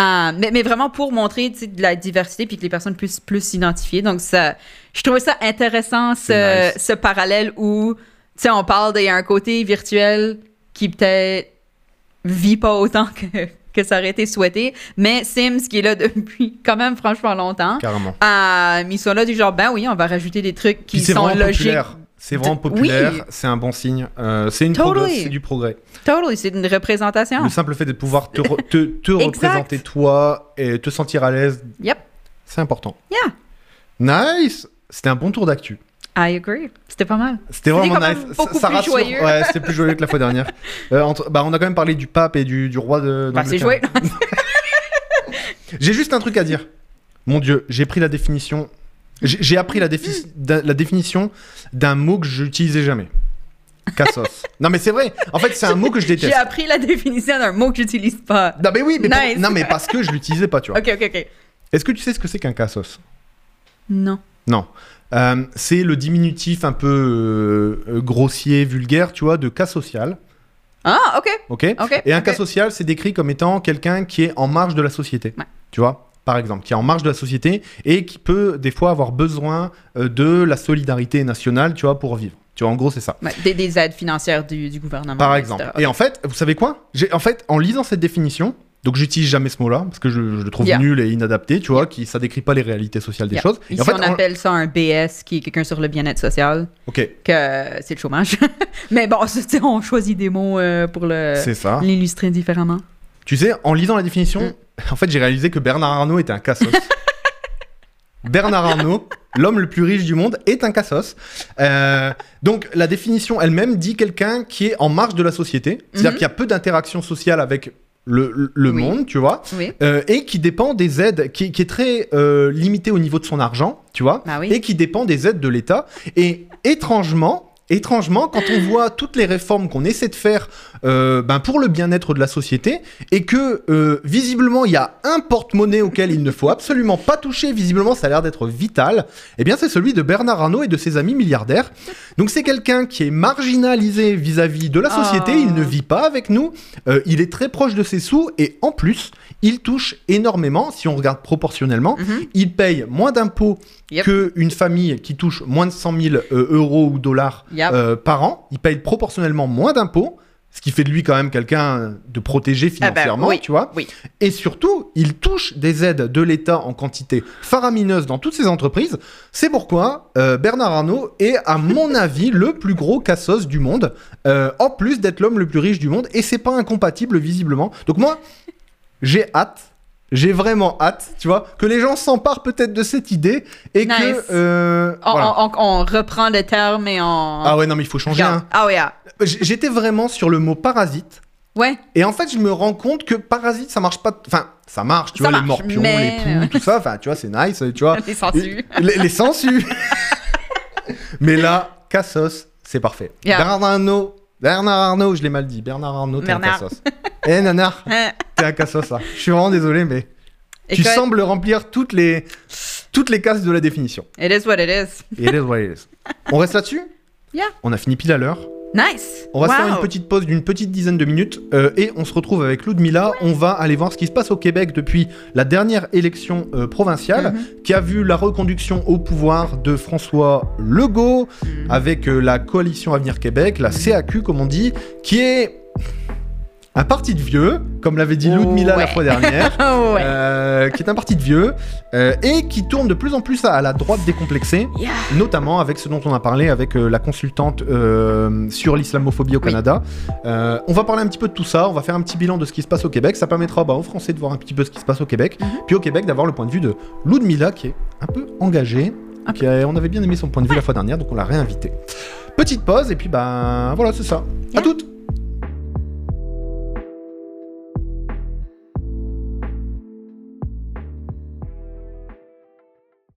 Euh, mais, mais vraiment pour montrer de la diversité puis que les personnes puissent plus s'identifier. Donc, ça, je trouvais ça intéressant, ce, nice. ce parallèle où, tu sais, on parle d'un un côté virtuel qui peut-être vit pas autant que, [laughs] que ça aurait été souhaité, mais Sims qui est là [laughs] depuis quand même franchement longtemps, Carrément. euh, ils sont là du genre, ben oui, on va rajouter des trucs qui sont logiques. populaire. C'est vraiment populaire, Oui. c'est un bon signe. Euh, c'est une Totally. du progrès. Totally, c'est une représentation. Le simple fait de pouvoir te, re- te, te représenter toi et te sentir à l'aise, Yep, c'est important. Yeah. Nice C'était un bon tour d'actu. I agree. C'était pas mal. C'était vraiment nice. beaucoup plus joyeux. Ouais, c'était plus joyeux que la fois dernière. [laughs] Euh, entre- bah, on a quand même parlé du pape et du, du roi de. Ben, c'est joué. [laughs] J'ai juste un truc à dire. Mon Dieu, j'ai pris la définition. J'ai j'ai appris la, défi- da- la définition d'un mot que j'utilisais jamais. Cassos. [laughs] non mais c'est vrai. En fait, c'est un mot que je J'ai déteste. appris la définition d'un mot que j'utilise pas. Non mais oui, mais pour- non mais parce que je l'utilisais pas, tu vois. Ok, ok, ok. Est-ce que tu sais ce que c'est qu'un cassos? Non. Non. Euh, c'est le diminutif un peu euh, euh, grossier, vulgaire, tu vois, de cas social. Ah, ok. Ok? Ok, Et un cas social, c'est décrit comme étant quelqu'un qui est en marge de la société. Ouais. Tu vois? Par exemple, qui est en marge de la société et qui peut des fois avoir besoin euh, de la solidarité nationale, tu vois, pour vivre. Tu vois, en gros, c'est ça. Des, des aides financières du, du gouvernement. Par etc. exemple. Et en fait, vous savez quoi? En fait, en lisant cette définition, donc j'utilise jamais ce mot-là parce que je, je le trouve Yeah. nul et inadapté, tu vois, qui ça décrit pas les réalités sociales des Yeah. choses. Ici, et en fait, on appelle ça un BS, qui est quelqu'un sur le bien-être social, ok, que c'est le chômage. [laughs] Mais bon, on choisit des mots euh, pour le l'illustrer différemment. Tu sais, en lisant la définition, Mm. [laughs] en fait, j'ai réalisé que Bernard Arnault était un cassos. [laughs] Bernard Arnault, l'homme le plus riche du monde, est un cassos. Euh, donc, la définition elle-même dit quelqu'un qui est en marge de la société, c'est-à-dire Mhm. qu'il y a peu d'interaction sociale avec le, le- le Oui. monde, tu vois, Oui. euh, et qui dépend des aides, qui, qui est très euh, limité au niveau de son argent, tu vois, Bah oui. et qui dépend des aides de l'État. Et étrangement, étrangement, quand on voit toutes les réformes qu'on essaie de faire euh, ben, pour le bien-être de la société, et que euh, visiblement il y a un porte-monnaie auquel il ne faut absolument pas toucher, visiblement ça a l'air d'être vital, eh bien c'est celui de Bernard Arnault et de ses amis milliardaires. Donc c'est quelqu'un qui est marginalisé vis-à-vis de la société, Ah. il ne vit pas avec nous, euh, il est très proche de ses sous, et en plus, il touche énormément, si on regarde proportionnellement, Mhm. il paye moins d'impôts Yep. qu'une famille qui touche moins de 100 000 euh, euros ou dollars Yep. euh, par an. Il paye proportionnellement moins d'impôts, ce qui fait de lui quand même quelqu'un de protégé Ah ben, financièrement, oui, tu vois. oui. Et surtout, il touche des aides de l'État en quantité faramineuse dans toutes ses entreprises. C'est pourquoi euh, Bernard Arnault est, à mon [laughs] avis, le plus gros cassos du monde, en plus d'être l'homme le plus riche du monde. Et c'est pas incompatible, visiblement. Donc moi, j'ai hâte. J'ai vraiment hâte, tu vois, que les gens s'emparent peut-être de cette idée et Nice. que... euh, On, voilà. on- on reprend le terme et on. Ah ouais, non, mais il faut changer. Hein. Ah ouais. ah. J- J'étais vraiment sur le mot parasite. Ouais. Et en fait, je me rends compte que parasite, ça marche pas. Enfin, ça marche, tu Ça vois, les morpions, mais- les poux, tout ça. Enfin, tu vois, c'est nice, tu vois. [laughs] Les sangsues. les, les sangsues. [laughs] mais là, Cassos, c'est parfait. Yeah. Bernard Arnault, Bernard Arnault, je l'ai mal dit. Bernard Arnault, t'es un. Cassos. [laughs] Eh, nanar, [laughs] t'es un Cassos, là. Je suis vraiment désolé, mais tu sembles remplir toutes les, toutes les cases de la définition. It is what it is. It is what it is. On reste là-dessus? Yeah. On a fini pile à l'heure. Nice. On va se faire Wow. une petite pause d'une petite dizaine de minutes euh, et on se retrouve avec Ludmilla. On va aller voir ce qui se passe au Québec depuis la dernière élection euh, provinciale Mhm. qui a vu la reconduction au pouvoir de François Legault Mhm. avec euh, la coalition Avenir Québec, la CAQ comme on dit, qui est un parti de vieux, comme l'avait dit Ludmilla la Ouais. fois dernière. [laughs] Ouais. euh, qui est un parti de vieux euh, et qui tourne de plus en plus à, à la droite décomplexée Yeah. notamment avec ce dont on a parlé avec euh, la consultante sur l'islamophobie au. Canada. On va parler un petit peu de tout ça, on va faire un petit bilan de ce qui se passe au Québec. Ça permettra bah, aux Français de voir un petit peu ce qui se passe au Québec, Mhm. puis au Québec d'avoir le point de vue de Ludmilla qui est un peu engagée. Un Qui a- on avait bien aimé son point de vue la fois dernière, donc on l'a réinvité. Petite pause et puis bah voilà, c'est ça. À toutes.